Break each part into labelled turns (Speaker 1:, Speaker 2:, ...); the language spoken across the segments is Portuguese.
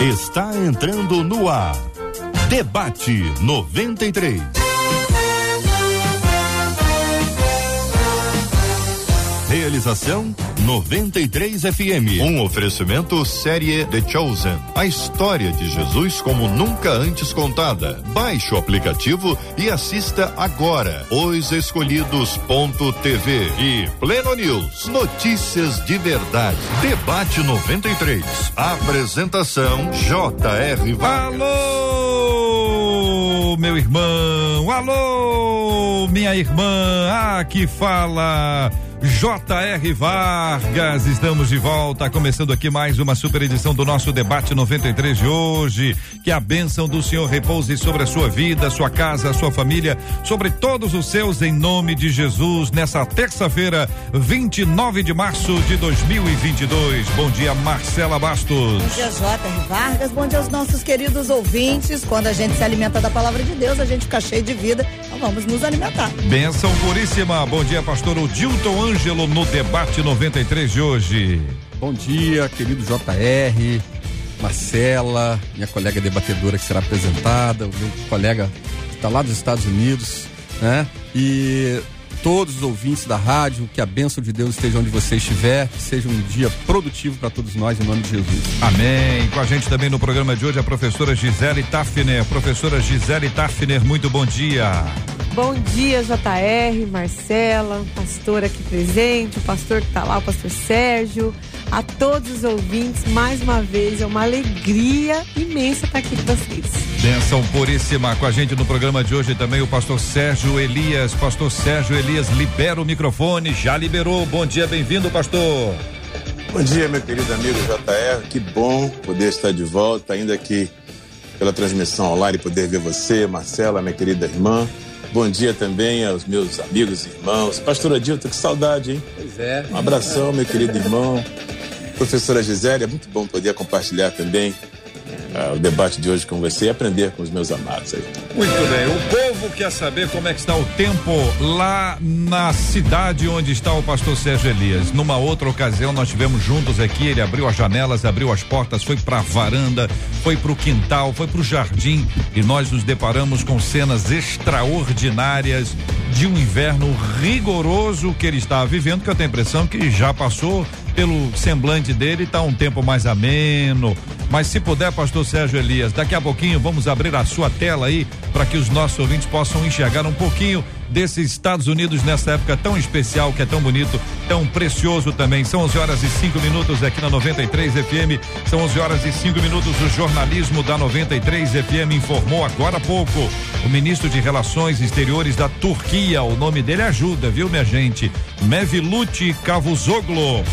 Speaker 1: está entrando no ar. Debate 93. Realização 93 FM. Um oferecimento série The Chosen. A história de Jesus como nunca antes contada. Baixe o aplicativo e assista agora. Os Escolhidos.tv e Pleno News. Notícias de verdade. Debate 93. Apresentação J.R.
Speaker 2: Vargas. Alô, meu irmão. Alô, minha irmã. Aqui fala J.R. Vargas, estamos de volta, começando aqui mais uma super edição do nosso debate 93 de hoje. Que a bênção do Senhor repouse sobre a sua vida, sua casa, sua família, sobre todos os seus, em nome de Jesus, nessa terça-feira, 29 de março de 2022. Bom dia, Marcela Bastos.
Speaker 3: Bom dia, J.R. Vargas. Bom dia aos nossos queridos ouvintes. Quando a gente se alimenta da palavra de Deus, a gente fica cheio de vida. Então vamos nos alimentar.
Speaker 2: Bênção puríssima. Bom dia, pastor Odilton Ângelo no debate 93 de hoje.
Speaker 4: Bom dia, querido JR, Marcela, minha colega debatedora que será apresentada, o meu colega que está lá dos Estados Unidos, né? E todos os ouvintes da rádio, que a bênção de Deus esteja onde você estiver, que seja um dia produtivo para todos nós, em nome de Jesus.
Speaker 2: Amém. Com a gente também no programa de hoje a professora Gisele Tafner. Professora Gisele Tafner, muito bom dia.
Speaker 5: Bom dia, JR, Marcela, pastor aqui presente, o pastor que está lá, o pastor Sérgio, a todos os ouvintes, mais uma vez, é uma alegria imensa estar aqui com vocês.
Speaker 2: Benção puríssima com a gente no programa de hoje também o pastor Sérgio Elias. Pastor Sérgio Elias, libera o microfone, já liberou. Bom dia, bem-vindo, pastor.
Speaker 6: Bom dia, meu querido amigo JR, que bom poder estar de volta, ainda aqui pela transmissão online, poder ver você, Marcela, minha querida irmã. Bom dia também aos meus amigos e irmãos. Pastora Dilton, que saudade, hein?
Speaker 4: Pois é.
Speaker 6: Um abração, meu querido irmão. Professora Gisele, é muito bom poder compartilhar também uh, o debate de hoje com você e aprender com os meus amados aí.
Speaker 2: Muito bem, o povo quer saber como é que está o tempo lá na cidade onde está o pastor Sérgio Elias. Numa outra ocasião nós tivemos juntos aqui, ele abriu as janelas, abriu as portas, foi para a varanda, foi para o quintal, foi para o jardim e nós nos deparamos com cenas extraordinárias de um inverno rigoroso que ele estava vivendo, que eu tenho a impressão que já passou pelo semblante dele, está um tempo mais ameno. Mas se puder, pastor Sérgio Elias, daqui a pouquinho vamos abrir a sua tela aí para que os nossos ouvintes possam enxergar um pouquinho desses Estados Unidos nessa época tão especial, que é tão bonito, tão precioso também. São 11 horas e 5 minutos aqui na 93 FM. São 11 horas e 5 minutos. O jornalismo da 93 FM informou agora há pouco. O ministro de Relações Exteriores da Turquia, o nome dele ajuda, viu, minha gente? Mevlut Cavusoglu.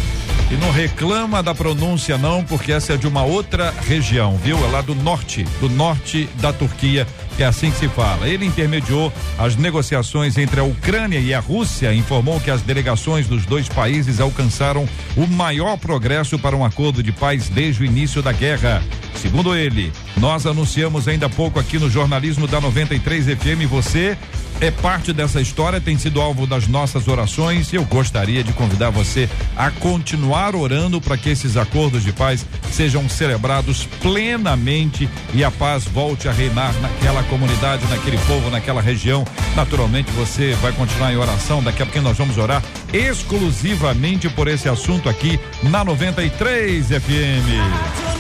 Speaker 2: E não reclama da pronúncia, não, porque essa é de uma outra região, viu? É lá do norte, do norte da Turquia, que é assim que se fala. Ele intermediou as negociações entre a Ucrânia e a Rússia, informou que as delegações dos dois países alcançaram o maior progresso para um acordo de paz desde o início da guerra. Segundo ele, nós anunciamos ainda há pouco aqui no jornalismo da 93 FM, você é parte dessa história, tem sido alvo das nossas orações e eu gostaria de convidar você a continuar orando para que esses acordos de paz sejam celebrados plenamente e a paz volte a reinar naquela comunidade, naquele povo, naquela região. Naturalmente você vai continuar em oração, daqui a pouquinho nós vamos orar exclusivamente por esse assunto aqui na 93 FM.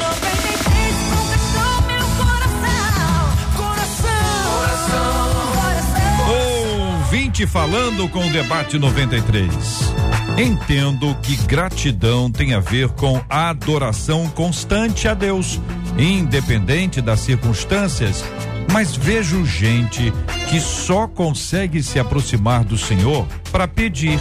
Speaker 2: Ouvinte falando com o debate 93. Entendo que gratidão tem a ver com adoração constante a Deus, independente das circunstâncias, mas vejo gente que só consegue se aproximar do Senhor para pedir.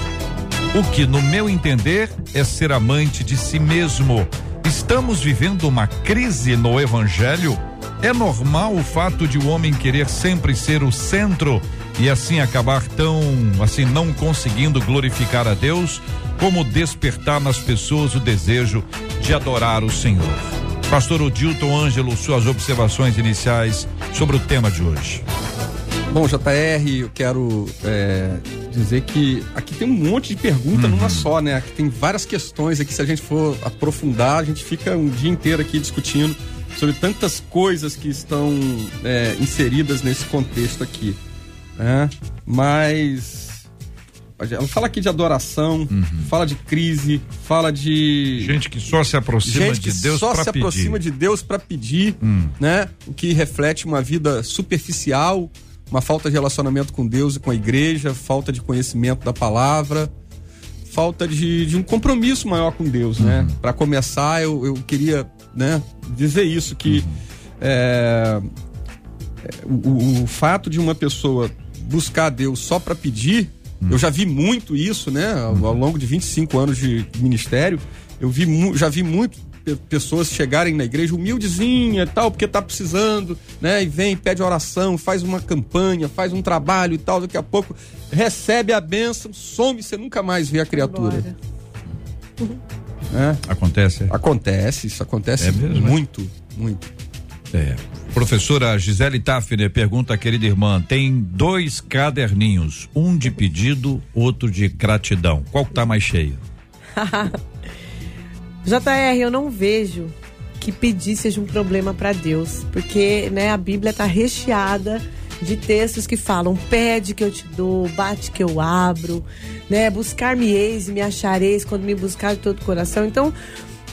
Speaker 2: O que, no meu entender, é ser amante de si mesmo. Estamos vivendo uma crise no Evangelho? É normal o fato de o homem querer sempre ser o centro e assim acabar tão, assim, não conseguindo glorificar a Deus, como despertar nas pessoas o desejo de adorar o Senhor. Pastor Odilton Ângelo, suas observações iniciais sobre o tema de hoje.
Speaker 4: Bom, JR, eu quero é, dizer que aqui tem um monte de pergunta uhum. numa só, né? Aqui tem várias questões aqui, se a gente for aprofundar, a gente fica um dia inteiro aqui discutindo sobre tantas coisas que estão é, inseridas nesse contexto aqui. Né? Mas ela fala aqui de adoração, uhum. fala de crise, fala de
Speaker 2: gente que só se aproxima
Speaker 4: gente
Speaker 2: de Deus
Speaker 4: só
Speaker 2: se
Speaker 4: pedir. aproxima de Deus para pedir, hum. né? O que reflete uma vida superficial, uma falta de relacionamento com Deus e com a igreja, falta de conhecimento da palavra, falta de, de um compromisso maior com Deus, né? uhum. né? Para começar, eu, eu queria, né, dizer isso que uhum. é, o, o fato de uma pessoa buscar Deus só para pedir eu já vi muito isso, né? Ao, ao longo de 25 anos de ministério, eu vi, já vi muito pessoas chegarem na igreja humildezinha e tal, porque tá precisando, né? E vem, pede oração, faz uma campanha, faz um trabalho e tal, daqui a pouco recebe a bênção, some, você nunca mais vê a criatura.
Speaker 2: É. Acontece?
Speaker 4: Acontece, isso acontece é mesmo, muito, muito.
Speaker 2: É. Professora Gisele Tafner pergunta querida irmã: tem dois caderninhos, um de pedido, outro de gratidão. Qual que tá mais cheio?
Speaker 5: JR, eu não vejo que pedir seja um problema para Deus, porque né, a Bíblia está recheada de textos que falam: pede que eu te dou, bate que eu abro, né? Buscar-me-eis e me achareis quando me buscar de todo o coração. Então,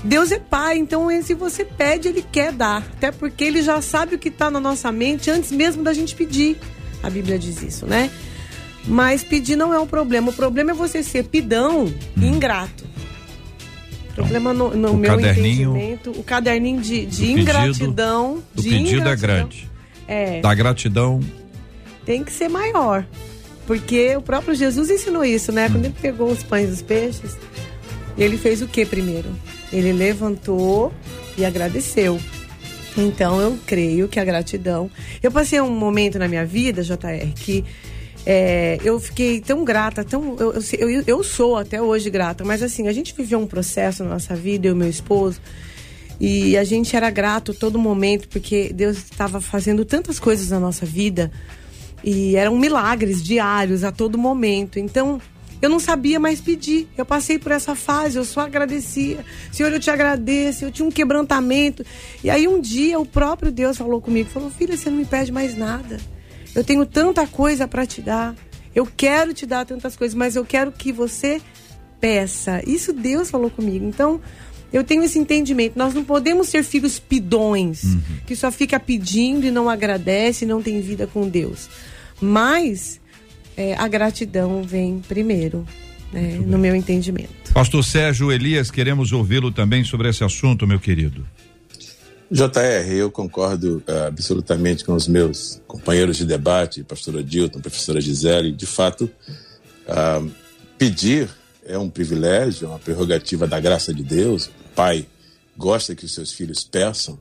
Speaker 5: Deus é pai, então se você pede, ele quer dar. Até porque ele já sabe o que está na nossa mente antes mesmo da gente pedir. A Bíblia diz isso, né? Mas pedir não é o problema. O problema é você ser pidão hum. e ingrato. O problema no, no o meu entendimento, o caderninho de, de ingratidão.
Speaker 2: O pedido ingratidão, é grande. É. Da gratidão.
Speaker 5: Tem que ser maior. Porque o próprio Jesus ensinou isso, né? Hum. Quando ele pegou os pães e os peixes, ele fez o que primeiro? Ele levantou e agradeceu. Então eu creio que a gratidão. Eu passei um momento na minha vida, JR, que é, eu fiquei tão grata, tão. Eu, eu, eu, sou até hoje grata, mas assim, a gente viveu um processo na nossa vida, eu e meu esposo, e a gente era grato todo momento, porque Deus estava fazendo tantas coisas na nossa vida, e eram milagres diários a todo momento. Então, eu não sabia mais pedir. Eu passei por essa fase, eu só agradecia. Senhor, eu te agradeço. Eu tinha um quebrantamento. E aí um dia o próprio Deus falou comigo, falou: "Filha, você não me pede mais nada. Eu tenho tanta coisa para te dar. Eu quero te dar tantas coisas, mas eu quero que você peça". Isso Deus falou comigo. Então, eu tenho esse entendimento. Nós não podemos ser filhos pidões, uhum. que só fica pedindo e não agradece, e não tem vida com Deus. Mas é, a gratidão vem primeiro. Né, no meu entendimento.
Speaker 2: Pastor Sérgio Elias, queremos ouvi-lo também sobre esse assunto, meu querido.
Speaker 6: JR, eu concordo uh, absolutamente com os meus companheiros de debate, pastora Dilton, professora Gisele. De fato, uh, pedir é um privilégio, é uma prerrogativa da graça de Deus. O pai gosta que os seus filhos peçam,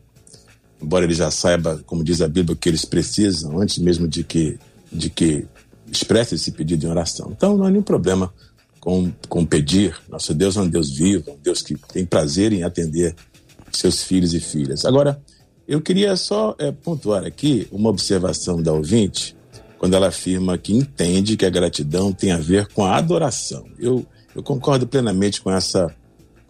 Speaker 6: embora ele já saiba, como diz a Bíblia, que eles precisam, antes mesmo de que, de que expressa esse pedido em oração. Então não há nenhum problema com, com pedir. Nosso Deus é um Deus vivo, um Deus que tem prazer em atender seus filhos e filhas. Agora, eu queria só é, pontuar aqui uma observação da ouvinte, quando ela afirma que entende que a gratidão tem a ver com a adoração. Eu, eu concordo plenamente com essa,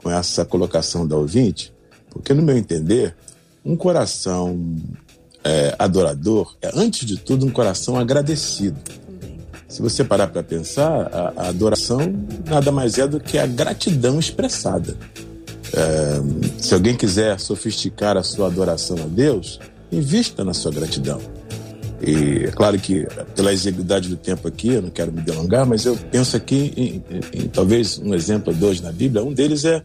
Speaker 6: com essa colocação da ouvinte, porque, no meu entender, um coração é, adorador é, antes de tudo, um coração agradecido. Se você parar para pensar, a, a, adoração nada mais é do que a gratidão expressada. É, se alguém quiser sofisticar a sua adoração a Deus, invista na sua gratidão. E é claro que, pela exiguidade do tempo aqui, eu não quero me delongar, mas eu penso aqui em, em, em talvez um exemplo ou dois na Bíblia. Um deles é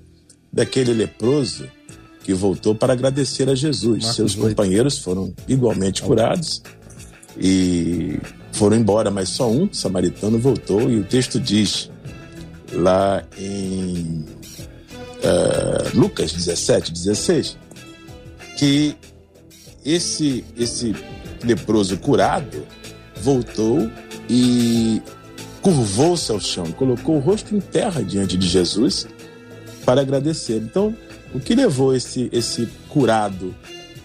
Speaker 6: daquele leproso que voltou para agradecer a Jesus. Marcos Seus 8. companheiros foram igualmente curados e foram embora, mas só um samaritano voltou e o texto diz lá em uh, Lucas 17, 16 que esse esse leproso curado voltou e curvou-se ao chão, colocou o rosto em terra diante de Jesus para agradecer. Então, o que levou esse esse curado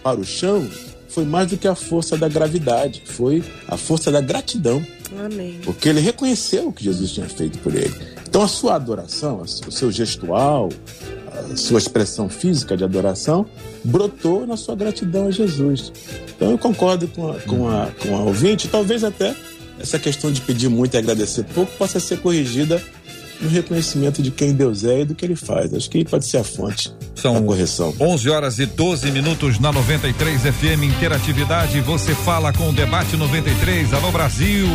Speaker 6: para o chão foi mais do que a força da gravidade, foi a força da gratidão.
Speaker 5: Amém.
Speaker 6: Porque ele reconheceu o que Jesus tinha feito por ele. Então a sua adoração, o seu gestual, a sua expressão física de adoração, brotou na sua gratidão a Jesus. Então eu concordo com a, com a, com a ouvinte, talvez até essa questão de pedir muito e agradecer pouco possa ser corrigida no reconhecimento de quem Deus é e do que ele faz. Acho que ele pode ser a fonte
Speaker 2: São
Speaker 6: da correção.
Speaker 2: 11 horas e 12 minutos na 93 FM Interatividade. Você fala com o Debate 93. Alô Brasil,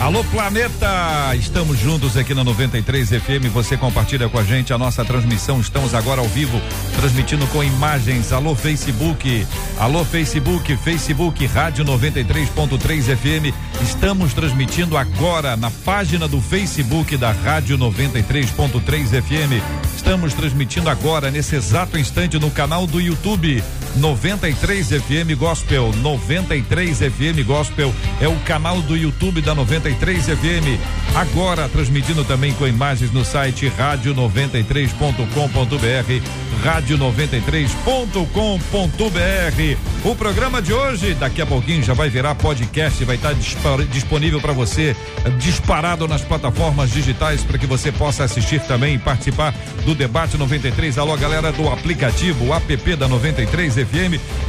Speaker 2: alô Planeta. Estamos juntos aqui na 93 FM. Você compartilha com a gente a nossa transmissão. Estamos agora ao vivo, transmitindo com imagens. Alô Facebook, alô Facebook, Facebook Rádio 93.3 FM. Estamos transmitindo agora na página do Facebook da Rádio 93.3 FM. Estamos transmitindo agora, nesse exato instante, no canal do YouTube 93 FM Gospel. 93 FM Gospel é o canal do YouTube da 93 FM. Agora transmitindo também com imagens no site rádio93.com.br, rádio93.com.br. O programa de hoje, daqui a pouquinho, já vai virar podcast, vai estar dispa- disponível para você, disparado nas plataformas digitais, para que você possa assistir também e participar do debate 93. Alô, galera do aplicativo, app da 93 FM.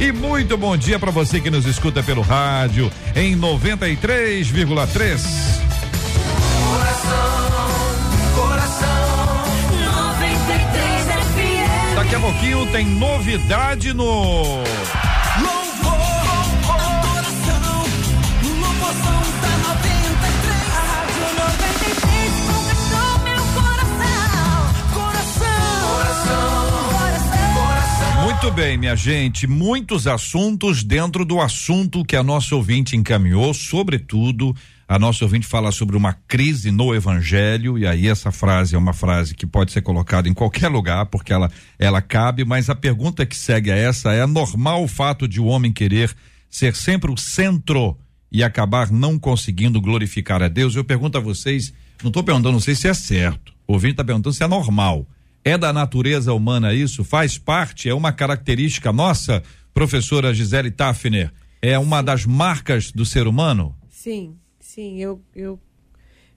Speaker 2: E muito bom dia para você que nos escuta pelo rádio em 93,3. Daqui a pouquinho tem novidade no. Muito bem, minha gente, muitos assuntos dentro do assunto que a nossa ouvinte encaminhou, sobretudo a nossa ouvinte fala sobre uma crise no evangelho e aí essa frase é uma frase que pode ser colocada em qualquer lugar porque ela ela cabe, mas a pergunta que segue a essa é normal o fato de o homem querer ser sempre o centro e acabar não conseguindo glorificar a Deus? Eu pergunto a vocês, não estou perguntando, não sei se é certo. O ouvinte está perguntando se é normal. É da natureza humana isso? Faz parte? É uma característica nossa, professora Gisele Tafner? É uma das marcas do ser humano?
Speaker 5: Sim, sim, eu, eu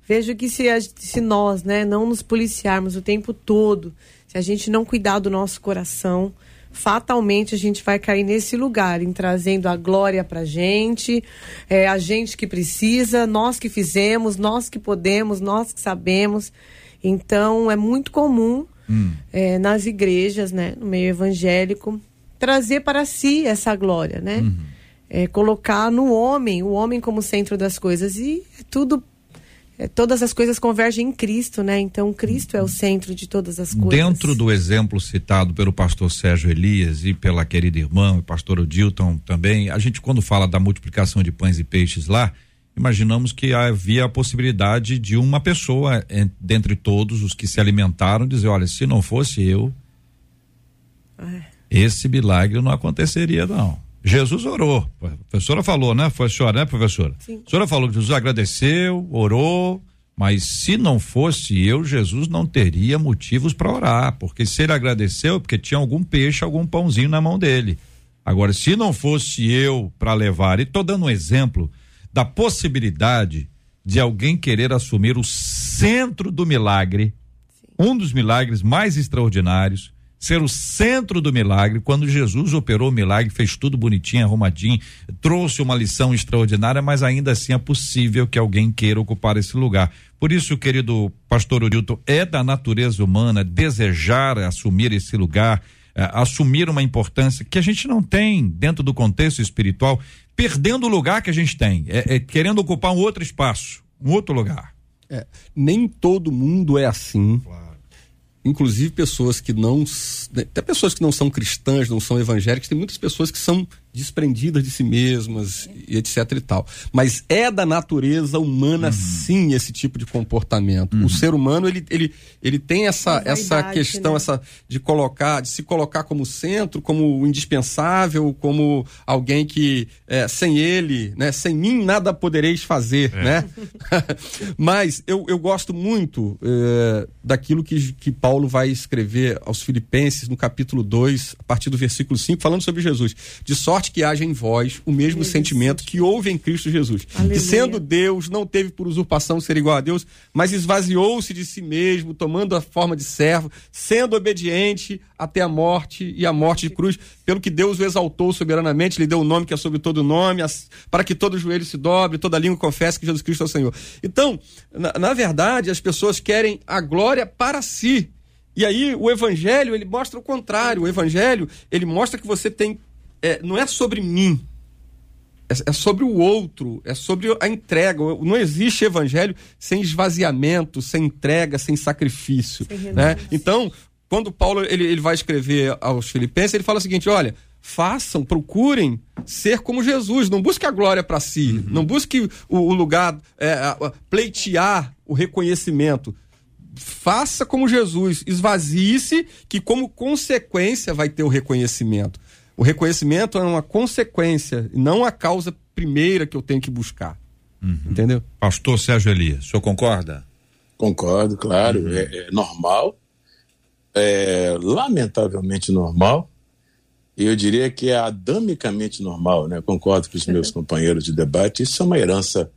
Speaker 5: vejo que se, se nós, né, não nos policiarmos o tempo todo, se a gente não cuidar do nosso coração, fatalmente a gente vai cair nesse lugar, em trazendo a glória pra gente, é, a gente que precisa, nós que fizemos, nós que podemos, nós que sabemos. Então é muito comum é, nas igrejas, né, no meio evangélico, trazer para si essa glória, né? É, colocar no homem, o homem como centro das coisas. E é tudo. é, todas as coisas convergem em Cristo, né? Então Cristo é o centro de todas as coisas.
Speaker 2: Dentro do exemplo citado pelo pastor Sérgio Elias e pela querida irmã, o pastor Odilton também, a gente quando fala da multiplicação de pães e peixes lá, imaginamos que havia a possibilidade de uma pessoa, eh, dentre todos os que se alimentaram, dizer, olha, se não fosse eu, esse milagre não aconteceria não. Jesus orou, a professora falou, né? Foi a senhora, né, professora?
Speaker 5: Sim.
Speaker 2: A senhora falou que Jesus agradeceu, orou, mas se não fosse eu, Jesus não teria motivos para orar, porque se ele agradeceu, é porque tinha algum peixe, algum pãozinho na mão dele. Agora, se não fosse eu para levar, e tô dando um exemplo da possibilidade de alguém querer assumir o centro do milagre, um dos milagres mais extraordinários, ser o centro do milagre, quando Jesus operou o milagre, fez tudo bonitinho, arrumadinho, trouxe uma lição extraordinária, mas ainda assim é possível que alguém queira ocupar esse lugar. Por isso, querido pastor Urilton, é da natureza humana desejar assumir esse lugar, eh, assumir uma importância que a gente não tem dentro do contexto espiritual, perdendo o lugar que a gente tem, é- é querendo ocupar um outro espaço, um outro lugar.
Speaker 4: É, nem todo mundo é assim. Inclusive pessoas que não. né, Até pessoas que não são cristãs, não são evangélicas, tem muitas pessoas que são desprendidas de si mesmas e etc e tal. Mas é da natureza humana, sim, esse tipo de comportamento. O ser humano, ele, ele, ele tem essa,
Speaker 5: A
Speaker 4: essa
Speaker 5: vaidade,
Speaker 4: questão,
Speaker 5: né?
Speaker 4: essa de colocar, de se colocar como centro, como o indispensável, como alguém que é, sem ele, né, sem mim nada podereis fazer, né? Mas eu, eu gosto muito é, daquilo que, que Paulo vai escrever aos Filipenses no capítulo 2, a partir do versículo 5, falando sobre Jesus. De sorte importe que haja em vós o mesmo sentimento que houve em Cristo Jesus.
Speaker 5: Aleluia.
Speaker 4: Que sendo Deus, não teve por usurpação ser igual a Deus, mas esvaziou-se de si mesmo, tomando a forma de servo, sendo obediente até a morte e a morte de cruz, pelo que Deus o exaltou soberanamente, lhe deu o um nome que é sobre todo nome, para que todo joelho se dobre, toda língua confesse que Jesus Cristo é o Senhor. Então, na, na verdade, as pessoas querem a glória para si. E aí o evangelho, ele mostra o contrário. O evangelho, ele mostra que você tem é, não é sobre mim, é, é sobre o outro, é sobre a entrega. Não existe evangelho sem esvaziamento, sem entrega, sem sacrifício.
Speaker 5: Sem
Speaker 4: né? Então, quando Paulo ele, ele vai escrever aos Filipenses, ele fala o seguinte: olha, façam, procurem ser como Jesus, não busque a glória para si, não busque o, o lugar, é, a- a- pleitear o reconhecimento. Faça como Jesus, esvazie-se, que como consequência vai ter o reconhecimento. O reconhecimento é uma consequência, não a causa primeira que eu tenho que buscar. Entendeu?
Speaker 2: Pastor Sérgio Elias, o senhor concorda?
Speaker 6: Concordo, claro, é, é normal, é lamentavelmente normal, e eu diria que é adamicamente normal, né? Concordo com os meus companheiros de debate, isso é uma herança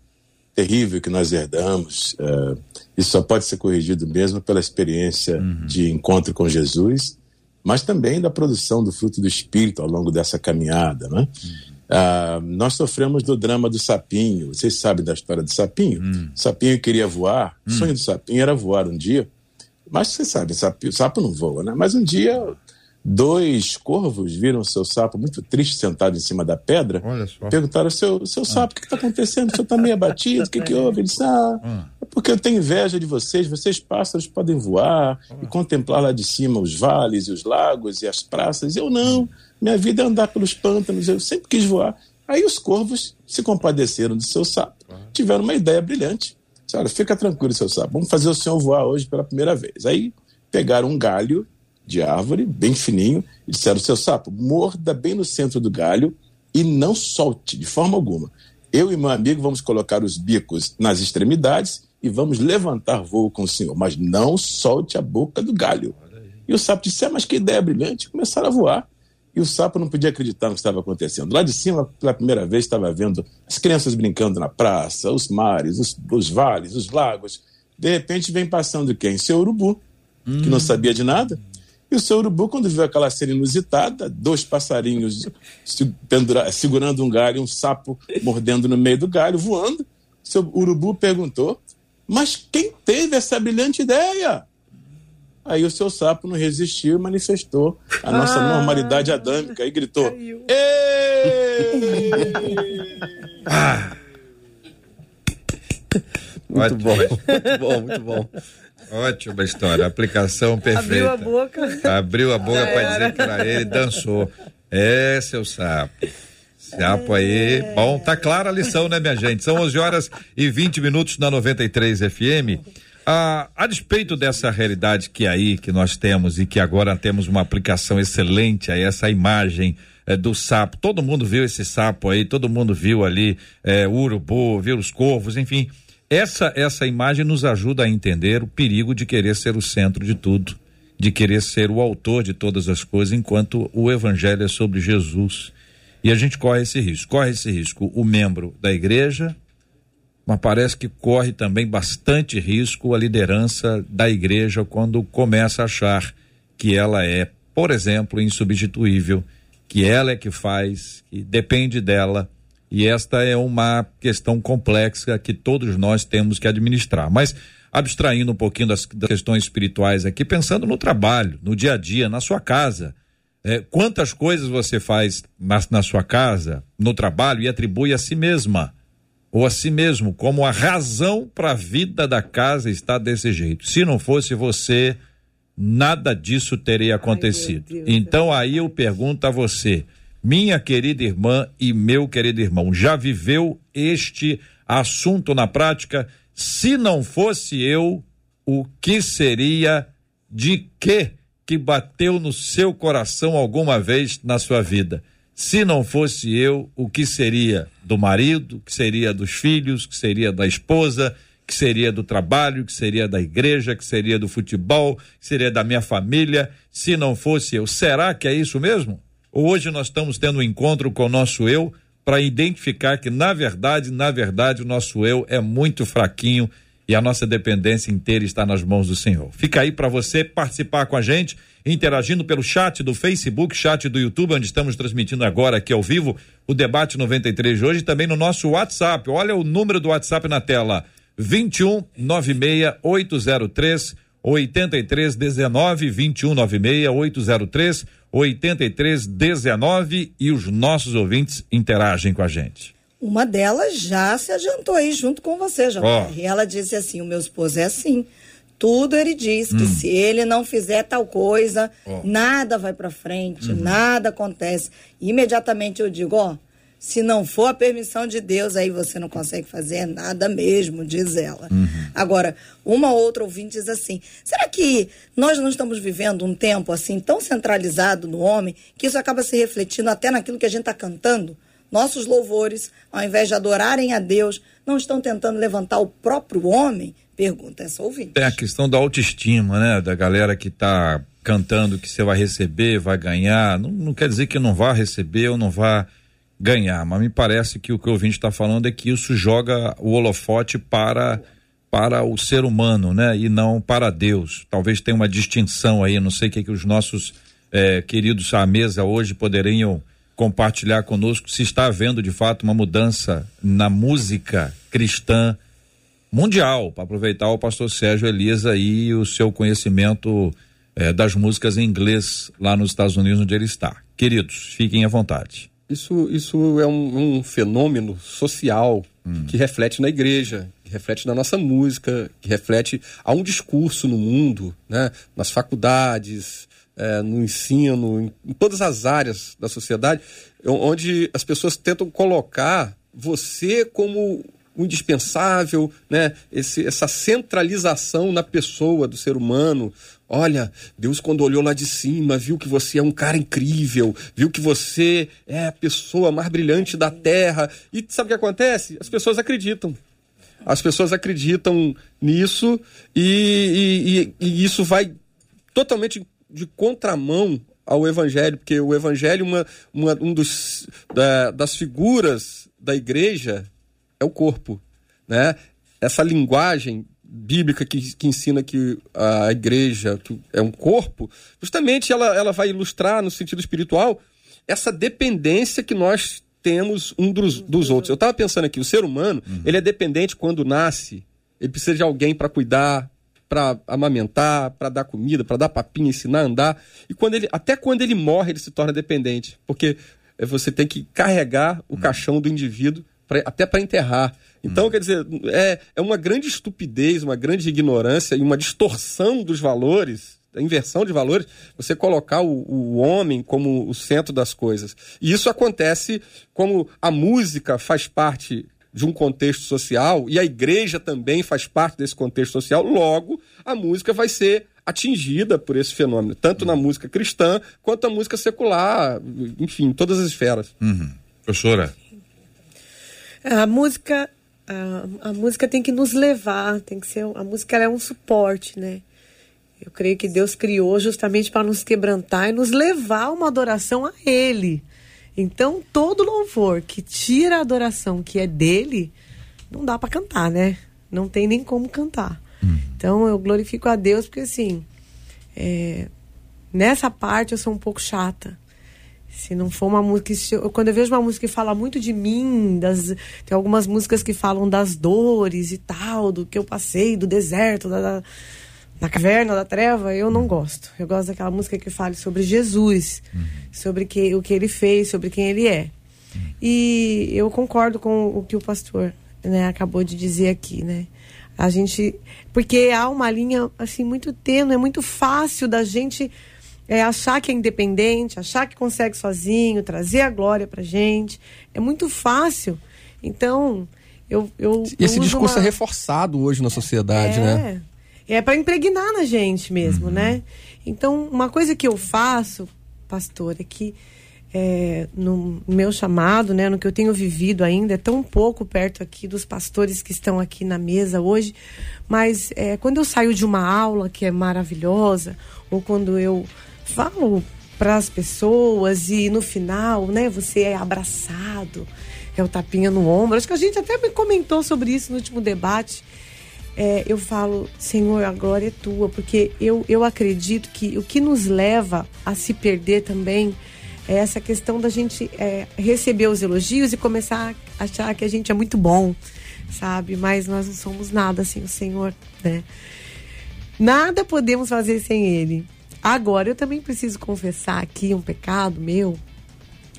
Speaker 6: terrível que nós herdamos, é, isso só pode ser corrigido mesmo pela experiência de encontro com Jesus, mas também da produção do fruto do Espírito ao longo dessa caminhada, né? Ah, nós sofremos do drama do sapinho. Vocês sabem da história do sapinho? O sapinho queria voar. O sonho do sapinho era voar um dia. Mas vocês sabem, sapo, sapo não voa, né? Mas um dia, dois corvos viram o seu sapo muito triste sentado em cima da pedra.
Speaker 2: Olha só.
Speaker 6: Perguntaram, seu, seu sapo, o que está acontecendo? O senhor está meio abatido? O que, que houve? Ele disse, ah, é porque eu tenho inveja de vocês. Vocês, pássaros, podem voar e contemplar lá de cima os vales e os lagos e as praças. Eu não. Minha vida é andar pelos pântanos. Eu sempre quis voar. Aí os corvos se compadeceram do seu sapo. Tiveram uma ideia brilhante. Olha, fica tranquilo, seu sapo. Vamos fazer o senhor voar hoje pela primeira vez. Aí pegaram um galho de árvore, bem fininho, e disseram: seu sapo, morda bem no centro do galho e não solte de forma alguma. Eu e meu amigo vamos colocar os bicos nas extremidades e vamos levantar voo com o senhor, mas não solte a boca do galho. E o sapo disse: ah, mas que ideia brilhante! Começaram a voar. E o sapo não podia acreditar no que estava acontecendo. Lá de cima, pela primeira vez, estava vendo as crianças brincando na praça, os mares, os, os vales, os lagos. De repente vem passando quem? Seu urubu, que não sabia de nada. E o seu urubu, quando viu aquela cena inusitada, dois passarinhos se- pendura- segurando um galho, um sapo mordendo no meio do galho, voando, seu urubu perguntou: Mas quem teve essa brilhante ideia? Aí o seu sapo não resistiu e manifestou a nossa
Speaker 5: Ah.
Speaker 6: normalidade adâmica e gritou. Êêêê!
Speaker 4: Muito
Speaker 2: Ótimo.
Speaker 4: bom, muito bom, muito bom.
Speaker 2: Ótima história, aplicação
Speaker 5: Abriu
Speaker 2: perfeita.
Speaker 5: a boca.
Speaker 2: Abriu a boca para dizer que era ele e dançou. É, seu sapo. Sapo aí. Bom, tá clara a lição, né, minha gente? São 11 horas e 20 minutos na 93 FM. Ah, a despeito dessa realidade que aí que nós temos e que agora temos uma aplicação excelente a essa imagem eh, do sapo. Todo mundo viu esse sapo aí, todo mundo viu ali eh, o urubu, viu os corvos, enfim. Essa essa imagem nos ajuda a entender o perigo de querer ser o centro de tudo, de querer ser o autor de todas as coisas, enquanto o evangelho é sobre Jesus. E a gente corre esse risco. Corre esse risco o membro da igreja, mas parece que corre também bastante risco a liderança da igreja quando começa a achar que ela é, por exemplo, insubstituível, que ela é que faz, que depende dela. E esta é uma questão complexa que todos nós temos que administrar. Mas abstraindo um pouquinho das, das questões espirituais aqui, pensando no trabalho, no dia a dia, na sua casa. É, quantas coisas você faz na, na sua casa, no trabalho e atribui a si mesma ou a si mesmo como a razão para a vida da casa estar desse jeito. Se não fosse você, nada disso teria acontecido.
Speaker 5: Deus,
Speaker 2: então aí eu pergunto a você, minha querida irmã e meu querido irmão, já viveu este assunto na prática? Se não fosse eu, o que seria de que que bateu no seu coração alguma vez na sua vida? Se não fosse eu, o que seria do marido, que seria dos filhos, que seria da esposa, que seria do trabalho, que seria da igreja, que seria do futebol, que seria da minha família, se não fosse eu? Será que é isso mesmo? Hoje nós estamos tendo um encontro com o nosso eu para identificar que, na verdade, na verdade, o nosso eu é muito fraquinho e a nossa dependência inteira está nas mãos do Senhor. Fica aí para você participar com a gente, interagindo pelo chat do Facebook, chat do YouTube, onde estamos transmitindo agora aqui ao vivo o debate 93 de hoje, e também no nosso WhatsApp. Olha o número do WhatsApp na tela: 21 96 803 8319 21 96 803 8319 e os nossos ouvintes interagem com a gente.
Speaker 3: Uma delas já se adiantou aí junto com você, João. Oh. Ela disse assim: o meu esposo é assim. Tudo ele diz que hum. se ele não fizer tal coisa, oh. nada vai para frente, uhum. nada acontece. Imediatamente eu digo, ó, se não for a permissão de Deus, aí você não consegue fazer nada mesmo, diz ela. Uhum. Agora, uma outra ouvinte diz assim: será que nós não estamos vivendo um tempo assim tão centralizado no homem que isso acaba se refletindo até naquilo que a gente está cantando? Nossos louvores, ao invés de adorarem a Deus, não estão tentando levantar o próprio homem? Pergunta essa ouvinte.
Speaker 2: É a questão da autoestima, né? Da galera que está cantando que você vai receber, vai ganhar. Não, não quer dizer que não vá receber ou não vá ganhar, mas me parece que o que o ouvinte está falando é que isso joga o holofote para para o ser humano, né? E não para Deus. Talvez tenha uma distinção aí, não sei o que, que os nossos é, queridos à mesa hoje poderiam compartilhar conosco se está havendo de fato uma mudança na música cristã mundial, para aproveitar o pastor Sérgio Elisa e o seu conhecimento é, das músicas em inglês lá nos Estados Unidos, onde ele está. Queridos, fiquem à vontade.
Speaker 4: Isso, isso é um, um fenômeno social hum. que reflete na igreja, que reflete na nossa música, que reflete há um discurso no mundo, né? nas faculdades, é, no ensino, em, em todas as áreas da sociedade, onde as pessoas tentam colocar você como o indispensável, né? Esse, essa centralização na pessoa do ser humano. Olha, Deus, quando olhou lá de cima, viu que você é um cara incrível, viu que você é a pessoa mais brilhante da terra. E sabe o que acontece? As pessoas acreditam. As pessoas acreditam nisso e, e, e, e isso vai totalmente de contramão ao evangelho, porque o evangelho, uma, uma um dos, da, das figuras da igreja é o corpo, né? Essa linguagem bíblica que, que ensina que a igreja é um corpo, justamente ela, ela vai ilustrar no sentido espiritual essa dependência que nós temos um dos, dos outros. Eu estava pensando aqui, o ser humano, uhum. ele é dependente quando nasce, ele precisa de alguém para cuidar, para amamentar, para dar comida, para dar papinha, ensinar a andar. E quando ele, até quando ele morre, ele se torna dependente, porque você tem que carregar o uhum. caixão do indivíduo pra, até para enterrar. Então, hum. quer dizer, é, é uma grande estupidez, uma grande ignorância e uma distorção dos valores, a inversão de valores, você colocar o, o homem como o centro das coisas. E isso acontece como a música faz parte de um contexto social e a igreja também faz parte desse contexto social, logo a música vai ser atingida por esse fenômeno, tanto na música cristã quanto na música secular, enfim, todas as esferas.
Speaker 2: Uhum. Professora,
Speaker 5: a música, a, a, música tem que nos levar, tem que ser a música é um suporte, né? Eu creio que Deus criou justamente para nos quebrantar e nos levar uma adoração a Ele. Então, todo louvor que tira a adoração que é dele, não dá para cantar, né? Não tem nem como cantar. Hum. Então, eu glorifico a Deus porque, assim, é, nessa parte eu sou um pouco chata. Se não for uma música. Eu, quando eu vejo uma música que fala muito de mim, das, tem algumas músicas que falam das dores e tal, do que eu passei, do deserto, da, da, da caverna, da treva, eu não gosto. Eu gosto daquela música que fale sobre Jesus, uhum. sobre que, o que ele fez, sobre quem ele é. Uhum. E eu concordo com o que o pastor né, acabou de dizer aqui, né? A gente. Porque há uma linha assim muito tênue, é muito fácil da gente é achar que é independente, achar que consegue sozinho, trazer a glória pra gente. É muito fácil. Então, eu. eu
Speaker 4: Esse discurso uma... é reforçado hoje na sociedade,
Speaker 5: é,
Speaker 4: né?
Speaker 5: É para impregnar na gente mesmo, uhum. né? Então, uma coisa que eu faço, pastor, é que é, no meu chamado, né, no que eu tenho vivido ainda, é tão pouco perto aqui dos pastores que estão aqui na mesa hoje, mas é, quando eu saio de uma aula que é maravilhosa, ou quando eu falo para as pessoas e no final, né, você é abraçado, é o tapinha no ombro. Acho que a gente até comentou sobre isso no último debate. É, eu falo, Senhor, a glória é tua, porque eu, eu acredito que o que nos leva a se perder também é essa questão da gente é, receber os elogios e começar a achar que a gente é muito bom, sabe? Mas nós não somos nada sem o Senhor, né? Nada podemos fazer sem Ele. Agora, eu também preciso confessar aqui um pecado meu,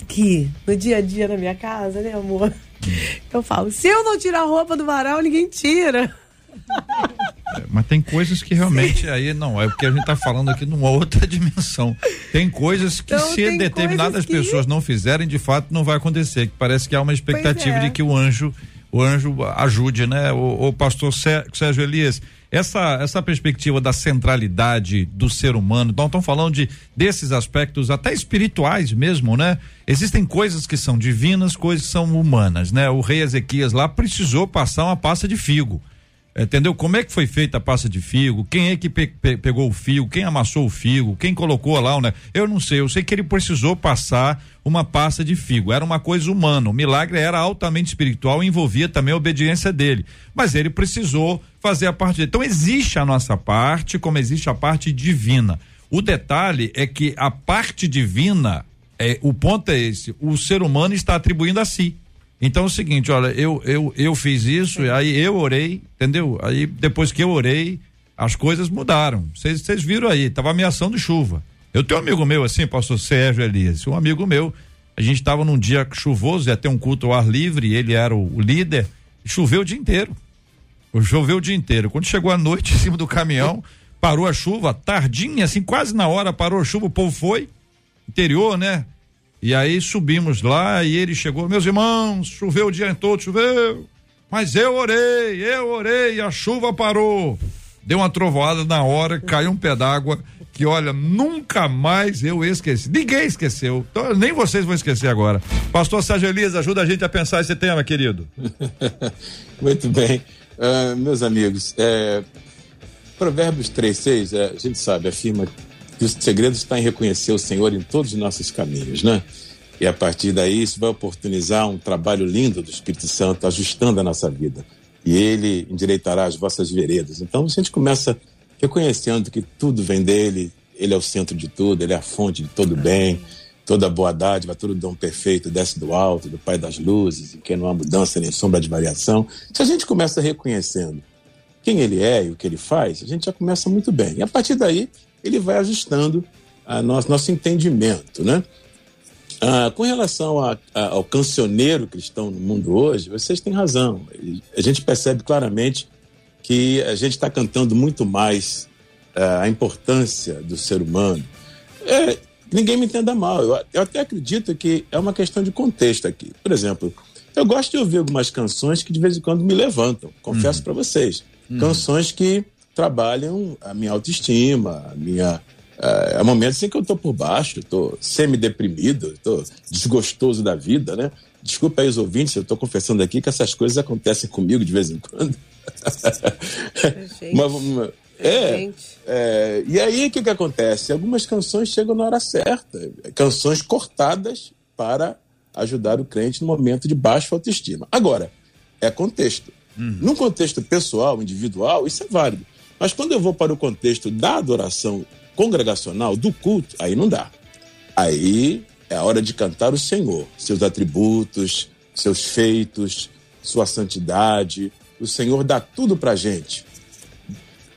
Speaker 5: que no dia a dia na minha casa, né, amor? Eu falo, se eu não tirar a roupa do varal, ninguém tira.
Speaker 2: É, mas tem coisas que realmente Sim. aí não, é porque a gente está falando aqui numa outra dimensão. Tem coisas que então, se determinadas que... pessoas não fizerem, de fato não vai acontecer, que parece que há uma expectativa é. de que o anjo o anjo ajude, né? O, o pastor Sérgio Elias, essa, essa perspectiva da centralidade do ser humano, nós estamos falando de, desses aspectos até espirituais mesmo, né? Existem coisas que são divinas, coisas que são humanas, né? O rei Ezequias lá precisou passar uma pasta de figo. Entendeu? Como é que foi feita a pasta de figo? Quem é que pe pe pegou o figo? Quem amassou o figo? Quem colocou lá? Né? Eu não sei. Eu sei que ele precisou passar uma pasta de figo. Era uma coisa humana. O milagre era altamente espiritual e envolvia também a obediência dele. Mas ele precisou fazer a parte dele. Então existe a nossa parte, como existe a parte divina. O detalhe é que a parte divina, é, o ponto é esse: o ser humano está atribuindo a si. Então é o seguinte, olha, eu eu, eu fiz isso, e aí eu orei, entendeu? Aí depois que eu orei, as coisas mudaram. Vocês viram aí, tava ameaçando chuva. Eu tenho um amigo meu assim, pastor Sérgio Elias, um amigo meu, a gente estava num dia chuvoso, ia ter um culto ao ar livre, ele era o, o líder, choveu o dia inteiro. Choveu o dia inteiro. Quando chegou a noite em cima do caminhão, parou a chuva, tardinha, assim, quase na hora parou a chuva, o povo foi, interior, né? E aí subimos lá e ele chegou, meus irmãos, choveu o dia todo, choveu. Mas eu orei, eu orei, a chuva parou. Deu uma trovoada na hora, caiu um pé d'água que, olha, nunca mais eu esqueci. Ninguém esqueceu. Então, nem vocês vão esquecer agora. Pastor Sérgio Elias, ajuda a gente a pensar esse tema, querido.
Speaker 6: Muito bem. Uh, meus amigos, é, Provérbios 3, 6, é, a gente sabe, afirma que o segredo está em reconhecer o Senhor em todos os nossos caminhos, né? E a partir daí isso vai oportunizar um trabalho lindo do Espírito Santo ajustando a nossa vida. E ele endireitará as vossas veredas. Então a gente começa reconhecendo que tudo vem dele, ele é o centro de tudo, ele é a fonte de todo bem, toda boa dádiva, todo dom perfeito desce do alto, do Pai das luzes, em que não há mudança nem sombra de variação. Se a gente começa reconhecendo quem ele é e o que ele faz, a gente já começa muito bem. E a partir daí, ele vai ajustando a nosso, nosso entendimento, né? Ah, com relação a, a, ao cancioneiro cristão no mundo hoje, vocês têm razão. A gente percebe claramente que a gente está cantando muito mais ah, a importância do ser humano. É, ninguém me entenda mal, eu, eu, até acredito que é uma questão de contexto aqui. Por exemplo, eu gosto de ouvir algumas canções que de vez em quando me levantam, confesso uhum. para vocês. Uhum. Canções que trabalham a minha autoestima, a minha. É, há momentos em que eu estou por baixo, estou semi-deprimido, estou desgostoso da vida, né? Desculpa aí os ouvintes, eu estou confessando aqui que essas coisas acontecem comigo de vez em quando. Mas, é, é, e aí o que, que acontece? Algumas canções chegam na hora certa, canções cortadas para ajudar o crente no momento de baixa autoestima. Agora, é contexto. Uhum. Num contexto pessoal, individual, isso é válido. Mas quando eu vou para o contexto da adoração congregacional, do culto, aí não dá. Aí é a hora de cantar o Senhor, seus atributos, seus feitos, sua santidade. O Senhor dá tudo para gente: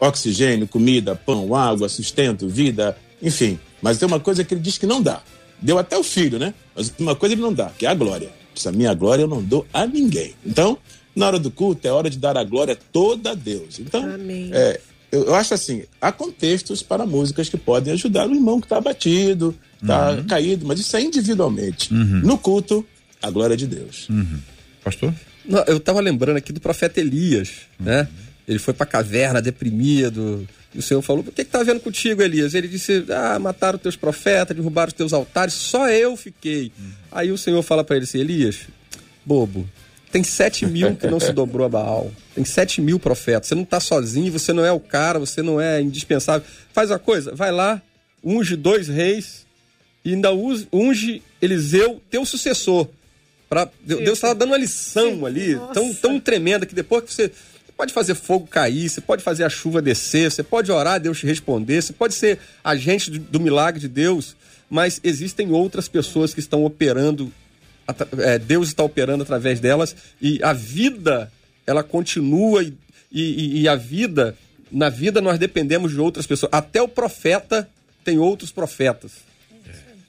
Speaker 6: oxigênio, comida, pão, água, sustento, vida, enfim. Mas tem uma coisa que ele diz que não dá. Deu até o filho, né? Mas uma coisa ele não dá, que é a glória. Essa minha glória eu não dou a ninguém. Então, na hora do culto, é hora de dar a glória toda a Deus. Então, é, eu, eu, acho assim, há contextos para músicas que podem ajudar o irmão que está abatido, está uhum. caído, mas isso é individualmente. Uhum. No culto, a glória de Deus.
Speaker 2: Uhum. Pastor?
Speaker 4: Não, eu estava lembrando aqui do profeta Elias, né? Ele foi para a caverna deprimido. E o Senhor falou: O que está vendo contigo, Elias? Ele disse: Ah, mataram teus profetas, derrubaram os teus altares, só eu fiquei. Aí o Senhor fala para ele assim: Elias, bobo, tem sete mil que não se dobrou a Baal. Tem sete mil profetas. Você não está sozinho, você não é o cara, você não é indispensável. Faz uma coisa, vai lá, unge dois reis e ainda unge Eliseu, teu sucessor. Pra, Deus estava dando uma lição ali, tão, tão tremenda, que depois que você pode fazer fogo cair, você pode fazer a chuva descer, você pode orar, Deus te responder, você pode ser agente do, do milagre de Deus, mas existem outras pessoas que estão operando, é, Deus está operando através delas, e a vida, ela continua, e, e, e a vida, na vida nós dependemos de outras pessoas. Até o profeta tem outros profetas.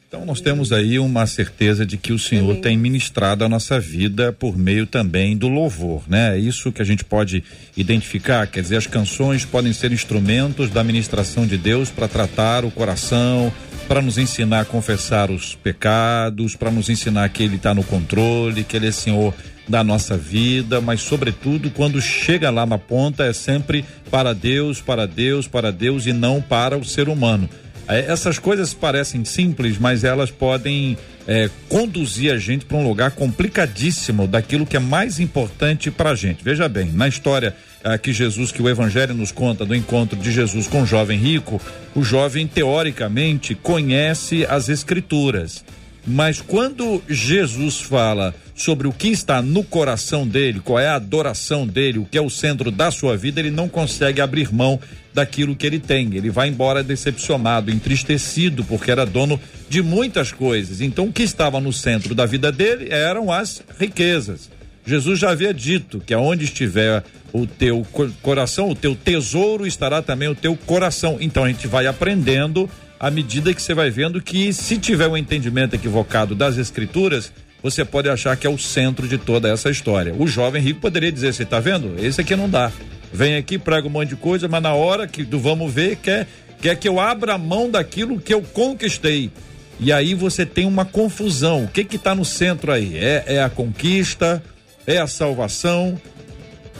Speaker 2: Então nós temos aí uma certeza de que o Senhor tem ministrado a nossa vida por meio também do louvor, né? É isso que a gente pode identificar, quer dizer, as canções podem ser instrumentos da ministração de Deus para tratar o coração, para nos ensinar a confessar os pecados, para nos ensinar que ele está no controle, que ele é Senhor da nossa vida, mas sobretudo quando chega lá na ponta é sempre para Deus, para Deus, para Deus e não para o ser humano. É, essas coisas parecem simples, mas elas podem é, conduzir a gente para um lugar complicadíssimo daquilo que é mais importante para a gente. Veja bem, na história é, que Jesus, que o Evangelho nos conta do encontro de Jesus com o jovem rico, o jovem teoricamente conhece as Escrituras. Mas quando Jesus fala sobre o que está no coração dele, qual é a adoração dele, o que é o centro da sua vida, ele não consegue abrir mão daquilo que ele tem. Ele vai embora decepcionado, entristecido, porque era dono de muitas coisas. Então, o que estava no centro da vida dele eram as riquezas. Jesus já havia dito que aonde estiver o teu coração, o teu tesouro, estará também o teu coração. Então, a gente vai aprendendo à medida que você vai vendo que, se tiver um entendimento equivocado das escrituras, você pode achar que é o centro de toda essa história. O jovem rico poderia dizer: você está vendo? Esse aqui não dá vem aqui, prega um monte de coisa, mas na hora que do vamos ver, quer, quer que eu abra a mão daquilo que eu conquistei. E aí você tem uma confusão. O que que está no centro aí? É, é a conquista? É a salvação?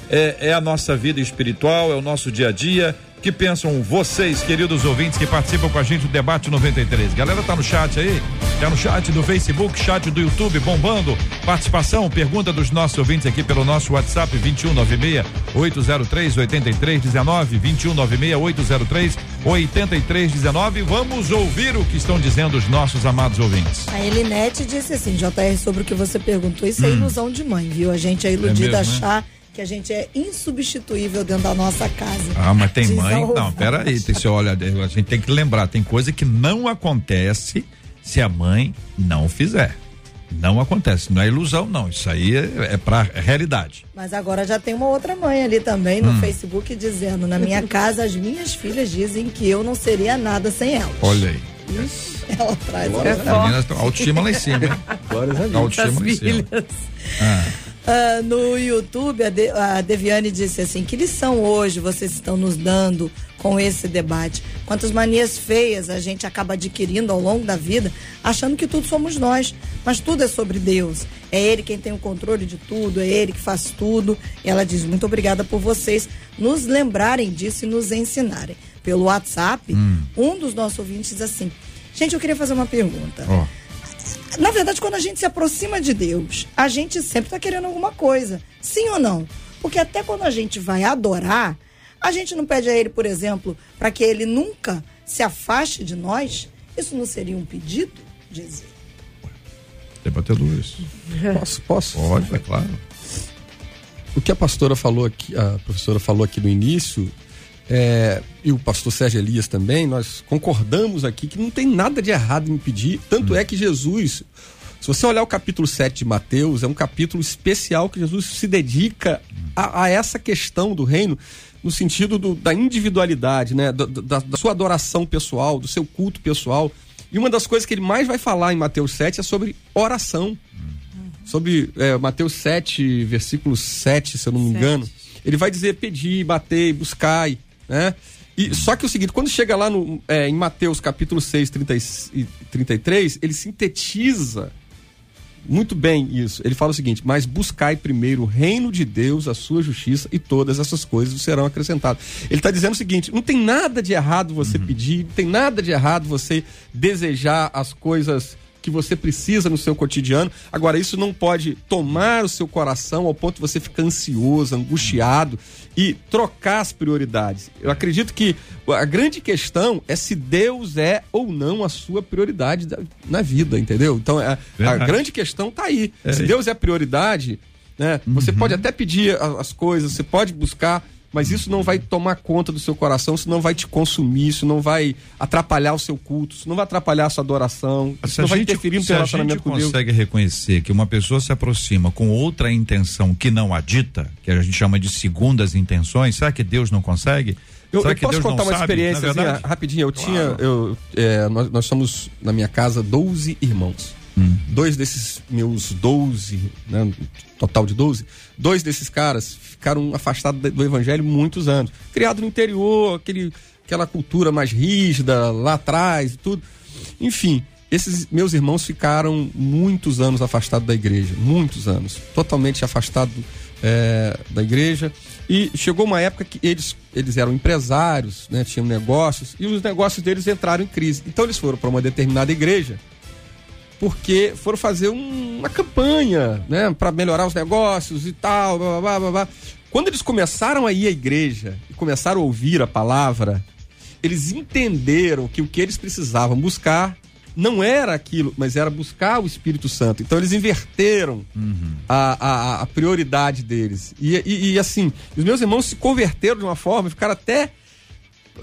Speaker 2: É, é a nossa vida espiritual? É o nosso dia a dia? Que pensam vocês, queridos ouvintes que participam com a gente do debate 93? Galera tá no chat aí? Tá no chat do Facebook, chat do YouTube bombando. Participação, pergunta dos nossos ouvintes aqui pelo nosso WhatsApp 2196 803 8319 2196 803 8319. Vamos ouvir o que estão dizendo os nossos amados ouvintes.
Speaker 3: A Elinete disse assim, JR, sobre o que você perguntou, isso é hum. ilusão de mãe, viu? A gente é iludida é mesmo, achar né? Que a gente é insubstituível dentro da nossa casa.
Speaker 2: Ah, mas tem mãe. Não, peraí, tem, olha, a gente tem que lembrar, tem coisa que não acontece se a mãe não fizer. Não acontece, não é ilusão, não. Isso aí é, é pra realidade.
Speaker 3: Mas agora já tem uma outra mãe ali também no hum. Facebook dizendo: na minha casa, as minhas filhas dizem que eu não seria nada sem elas.
Speaker 2: Olha aí. Ixi, ela traz. Glória a autoestima lá em cima, hein? Glórias a Deus. Autoestima lá em cima.
Speaker 3: Ah. Uh, no YouTube, a, De, a Deviane disse assim: que lição hoje vocês estão nos dando com esse debate? Quantas manias feias a gente acaba adquirindo ao longo da vida, achando que tudo somos nós, mas tudo é sobre Deus. É Ele quem tem o controle de tudo, é Ele que faz tudo. E ela diz: muito obrigada por vocês nos lembrarem disso e nos ensinarem. Pelo WhatsApp, hum. um dos nossos ouvintes diz assim: gente, eu queria fazer uma pergunta. Oh na verdade, quando a gente se aproxima de Deus, a gente sempre está querendo alguma coisa. Sim ou não? Porque até quando a gente vai adorar, a gente não pede a Ele, por exemplo, para que Ele nunca se afaste de nós. Isso não seria um pedido? Dizer.
Speaker 2: Debatedores.
Speaker 4: Posso? Posso?
Speaker 2: Pode, é claro.
Speaker 4: O que a pastora falou aqui, a professora falou aqui no início, é, e o pastor Sérgio Elias também, nós concordamos aqui que não tem nada de errado em pedir. Tanto hum. é que Jesus, se você olhar o capítulo 7 de Mateus, é um capítulo especial que Jesus se dedica a, a essa questão do reino, no sentido do, da individualidade, né? Da, da, da, sua adoração pessoal, do seu culto pessoal. E uma das coisas que ele mais vai falar em Mateus 7 é sobre oração. Sobre é, Mateus 7, versículo 7, se eu não me engano. Ele vai dizer pedir, bater, buscar. Né? E, só que é o seguinte, quando chega lá no, é, em Mateus capítulo 6, 30 e 33, ele sintetiza muito bem isso. Ele fala o seguinte: Mas buscai primeiro o reino de Deus, a sua justiça, e todas essas coisas serão acrescentadas. Ele está dizendo o seguinte: não tem nada de errado você uhum. pedir, não tem nada de errado você desejar as coisas que você precisa no seu cotidiano. Agora, isso não pode tomar o seu coração ao ponto de você ficar ansioso, angustiado e trocar as prioridades. Eu acredito que a grande questão é se Deus é ou não a sua prioridade na vida, entendeu? Então, a, a grande questão está aí. É. Se Deus é a prioridade, né? Você uhum. pode até pedir as coisas, você pode buscar, mas isso não vai tomar conta do seu coração, isso não vai te consumir, isso não vai atrapalhar o seu culto, isso não vai atrapalhar a sua adoração, isso
Speaker 2: se
Speaker 4: não vai
Speaker 2: gente,
Speaker 4: interferir no seu relacionamento com Deus.
Speaker 2: Se a gente consegue reconhecer que uma pessoa se aproxima com outra intenção que não a dita, que a gente chama de segundas intenções, será que Deus não consegue?
Speaker 4: Eu, eu posso Deus contar uma sabe, experiência assim, rapidinho. Eu claro. tinha, eu, é, nós, nós somos na minha casa 12 irmãos. Hum. Dois desses meus 12, né, total de 12, dois desses caras ficaram afastados do evangelho muitos anos. Criado no interior, aquele, aquela cultura mais rígida lá atrás e tudo. Enfim, esses meus irmãos ficaram muitos anos afastados da igreja, muitos anos, totalmente afastados é, da igreja. E chegou uma época que eles, eles eram empresários, né, tinham negócios, e os negócios deles entraram em crise. Então eles foram para uma determinada igreja porque foram fazer um, uma campanha, né, para melhorar os negócios e tal, blá, blá, blá, blá. Quando eles começaram a ir à igreja e começaram a ouvir a palavra, eles entenderam que o que eles precisavam buscar não era aquilo, mas era buscar o Espírito Santo. Então eles inverteram uhum. a, a, a, prioridade deles. E, e, e, assim, os meus irmãos se converteram de uma forma, ficaram até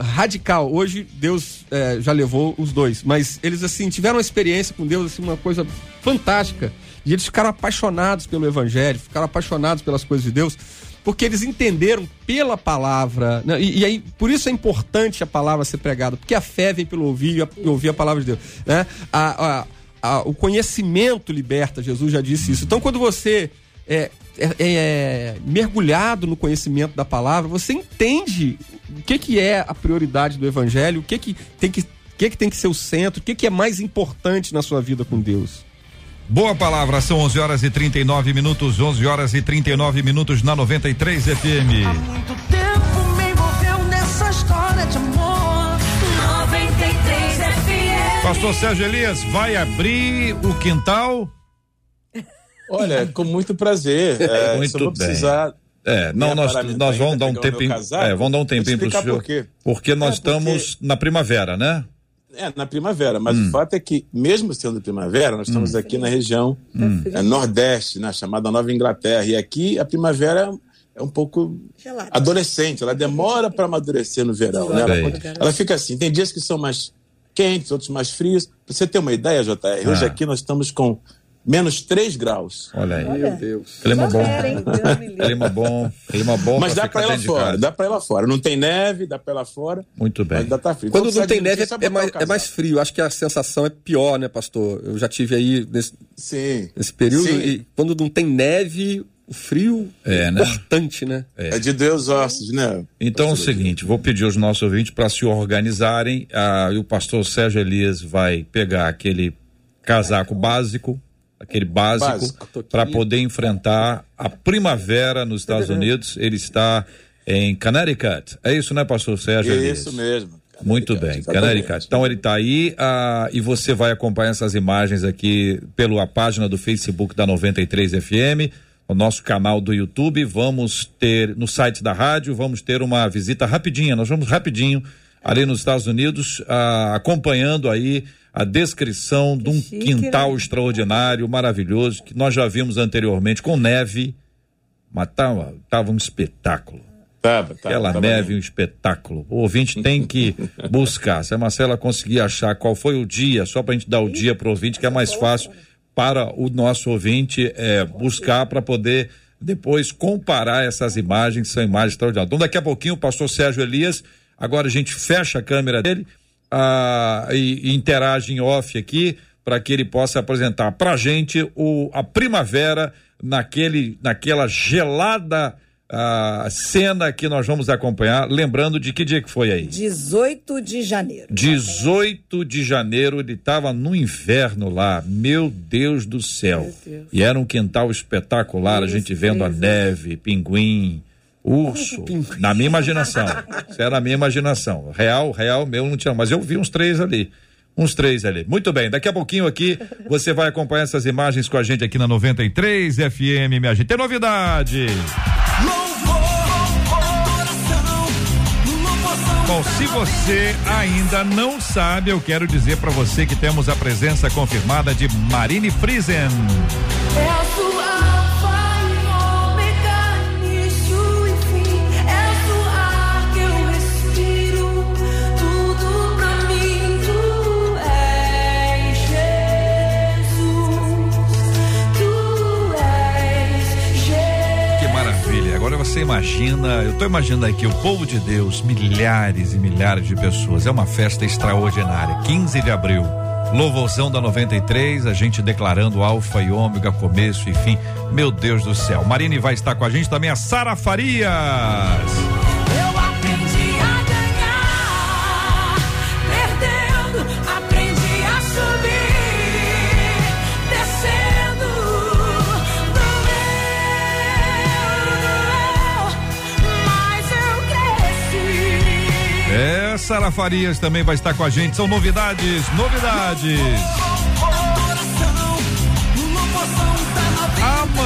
Speaker 4: radical. Hoje Deus é, já levou os dois, mas eles assim tiveram uma experiência com Deus, assim, uma coisa fantástica. E eles ficaram apaixonados pelo Evangelho, ficaram apaixonados pelas coisas de Deus, porque eles entenderam pela palavra. Né? E, e, aí, por isso é importante a palavra ser pregada, porque a fé vem pelo ouvir e ouvir a palavra de Deus. Né? A, a, a, o conhecimento liberta, Jesus já disse isso. Então, quando você é, é, é, mergulhado no conhecimento da palavra, você entende o que, que é a prioridade do evangelho, o que, que, tem, que, que, que tem que ser o centro, o que, que é mais importante na sua vida com Deus.
Speaker 2: Boa palavra, são 11 horas e 39 minutos, 11 horas e 39 minutos na 93 FM. Há muito tempo me envolveu nessa história de amor. 93 FM. Pastor Sérgio Elias, vai abrir o quintal?
Speaker 6: Olha, com muito prazer. É,
Speaker 2: muito bem. precisar. É, não, nós, nós vamos dar um tempinho. É, vamos dar um tempinho para o senhor. Por quê? Porque nós é, porque... estamos na primavera, né?
Speaker 6: É, na primavera, mas hum. o fato é que, mesmo sendo primavera, nós estamos hum. aqui na região hum. é, nordeste, né, chamada Nova Inglaterra, e aqui a primavera é um pouco Gelado. adolescente, ela demora para amadurecer no verão. Né? Ela, ela, fica assim, tem dias que são mais quentes, outros mais frios. Para você ter uma ideia, JR, ah. hoje aqui nós estamos com menos 3 graus.
Speaker 2: Olha aí. Meu Deus. Clima bom. clima bom. Clima bom.
Speaker 6: Mas dá pra ir lá fora. Dá pra ir lá fora. Não tem neve, dá pra ir lá fora.
Speaker 2: Muito bem.
Speaker 6: Ainda tá frio.
Speaker 4: Quando então, não tem neve é mais, é mais frio. Acho que a sensação é pior, né, pastor? Eu já tive aí nesse, Sim. nesse período. Sim. E quando não tem neve, o frio é, é né? importante, né?
Speaker 6: É. é de Deus ossos, né?
Speaker 2: Então é o seguinte, vou pedir aos nossos ouvintes para se organizarem. Ah, e o pastor Sérgio Elias vai pegar aquele casaco básico, aquele básico, para poder enfrentar a primavera nos Estados Unidos. Ele está em Connecticut. É isso, né, pastor Sérgio?
Speaker 6: Isso mesmo.
Speaker 2: Muito bem, Connecticut. Então ele está aí ah, e você vai acompanhar essas imagens aqui pela página do Facebook da 93 FM, o nosso canal do YouTube. Vamos ter no site da rádio, vamos ter uma visita rapidinha. Nós vamos rapidinho ali nos Estados Unidos, ah, acompanhando aí a descrição de um chique, quintal né? extraordinário, maravilhoso, que nós já vimos anteriormente com neve, mas tava, tava um espetáculo. Tava, tava, Aquela tava neve, um espetáculo. O ouvinte tem que buscar. Se a Marcela conseguir achar qual foi o dia, só para a gente dar o dia para o ouvinte, que é mais fácil para o nosso ouvinte é, buscar para poder depois comparar essas imagens, são imagens extraordinárias. Então, daqui a pouquinho, o pastor Sérgio Elias, agora a gente fecha a câmera dele ah, e, e interage em off aqui para que ele possa apresentar para gente o, a primavera naquele, naquela gelada a cena que nós vamos acompanhar, lembrando de que dia que foi aí?
Speaker 3: 18 de janeiro.
Speaker 2: 18 de janeiro, ele estava no inverno lá, meu Deus do céu. Deus. E era um quintal espetacular, Isso, a gente vendo a neve, pinguim, Urso, na minha imaginação. Isso era a minha imaginação. Real, real meu não tinha, mas eu vi uns três ali. Uns três ali. Muito bem, daqui a pouquinho aqui você vai acompanhar essas imagens com a gente aqui na 93 FM, minha gente. Tem novidade! Bom, se você ainda não sabe, eu quero dizer para você que temos a presença confirmada de Marine Friesen. É a sua você imagina, eu estou imaginando aqui o povo de Deus, milhares e milhares de pessoas. É uma festa extraordinária. 15 de abril. Louvorzão da 93, a gente declarando alfa e ômega, começo e fim. Meu Deus do céu. Marine vai estar com a gente também, a Sara Farias. Sara Farias também vai estar com a gente. São novidades, novidades.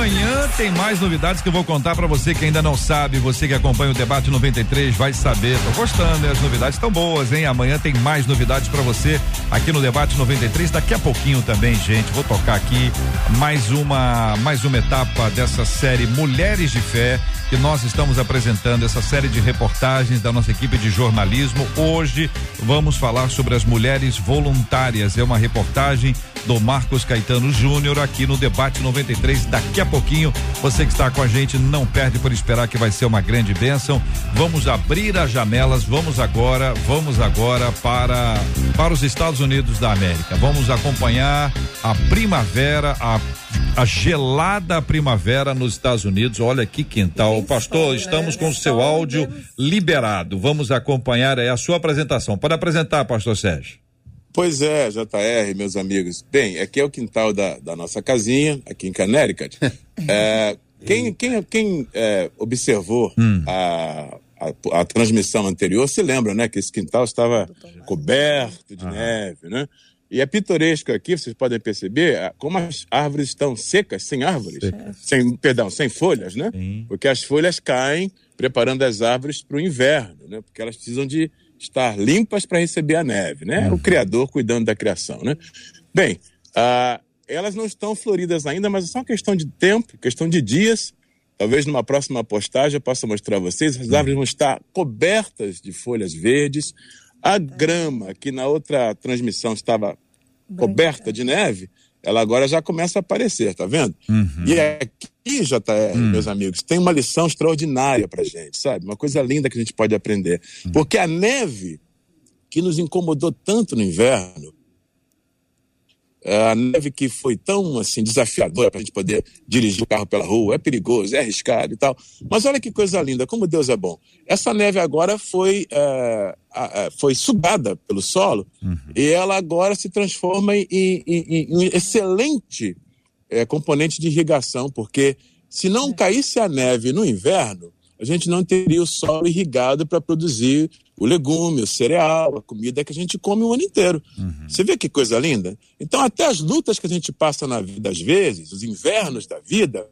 Speaker 2: Amanhã tem mais novidades que eu vou contar para você que ainda não sabe. Você que acompanha o debate 93 vai saber. Tô gostando, né? As novidades estão boas, hein? Amanhã tem mais novidades para você aqui no debate 93. Daqui a pouquinho também, gente. Vou tocar aqui mais uma mais uma etapa dessa série Mulheres de Fé que nós estamos apresentando essa série de reportagens da nossa equipe de jornalismo. Hoje vamos falar sobre as mulheres voluntárias. É uma reportagem do Marcos Caetano Júnior aqui no Debate 93. Daqui a pouquinho, você que está com a gente, não perde por esperar que vai ser uma grande bênção. Vamos abrir as janelas, vamos agora, vamos agora para, para os Estados Unidos da América. Vamos acompanhar a primavera, a a gelada primavera nos Estados Unidos. Olha que quintal. Pastor, estamos com o seu áudio liberado. Vamos acompanhar aí a sua apresentação. Pode apresentar, pastor Sérgio.
Speaker 6: Pois é, JR, meus amigos. Bem, aqui é o quintal da, da nossa casinha, aqui em Connecticut. é, quem quem, quem é, observou hum. a, a, a, transmissão anterior se lembra, né, que esse quintal estava coberto de ah. neve, né? E é pitoresco aqui, vocês podem perceber como as árvores estão secas, sem árvores, sem, perdão, sem folhas, né? Sim. Porque as folhas caem preparando as árvores para o inverno, né? Porque elas precisam de estar limpas para receber a neve, né? Uhum. O Criador cuidando da criação, né? Bem, ah, elas não estão floridas ainda, mas é só uma questão de tempo, questão de dias. Talvez numa próxima postagem eu possa mostrar a vocês. As árvores vão estar cobertas de folhas verdes, a grama, que na outra transmissão estava coberta de neve, ela agora já começa a aparecer, tá vendo? Uhum. E aqui, JR, uhum. meus amigos, tem uma lição extraordinária pra gente, sabe? Uma coisa linda que a gente pode aprender. Uhum. Porque a neve que nos incomodou tanto no inverno, a neve que foi tão assim desafiadora para a gente poder dirigir o carro pela rua, é perigoso, é arriscado e tal. Mas olha que coisa linda, como Deus é bom. Essa neve agora foi, é, foi sugada pelo solo uhum. e ela agora se transforma em, em, em um excelente é, componente de irrigação, porque se não caísse a neve no inverno, a gente não teria o solo irrigado para produzir o legume, o cereal, a comida que a gente come o ano inteiro. Uhum. Você vê que coisa linda? Então, até as lutas que a gente passa na vida, às vezes, os invernos da vida,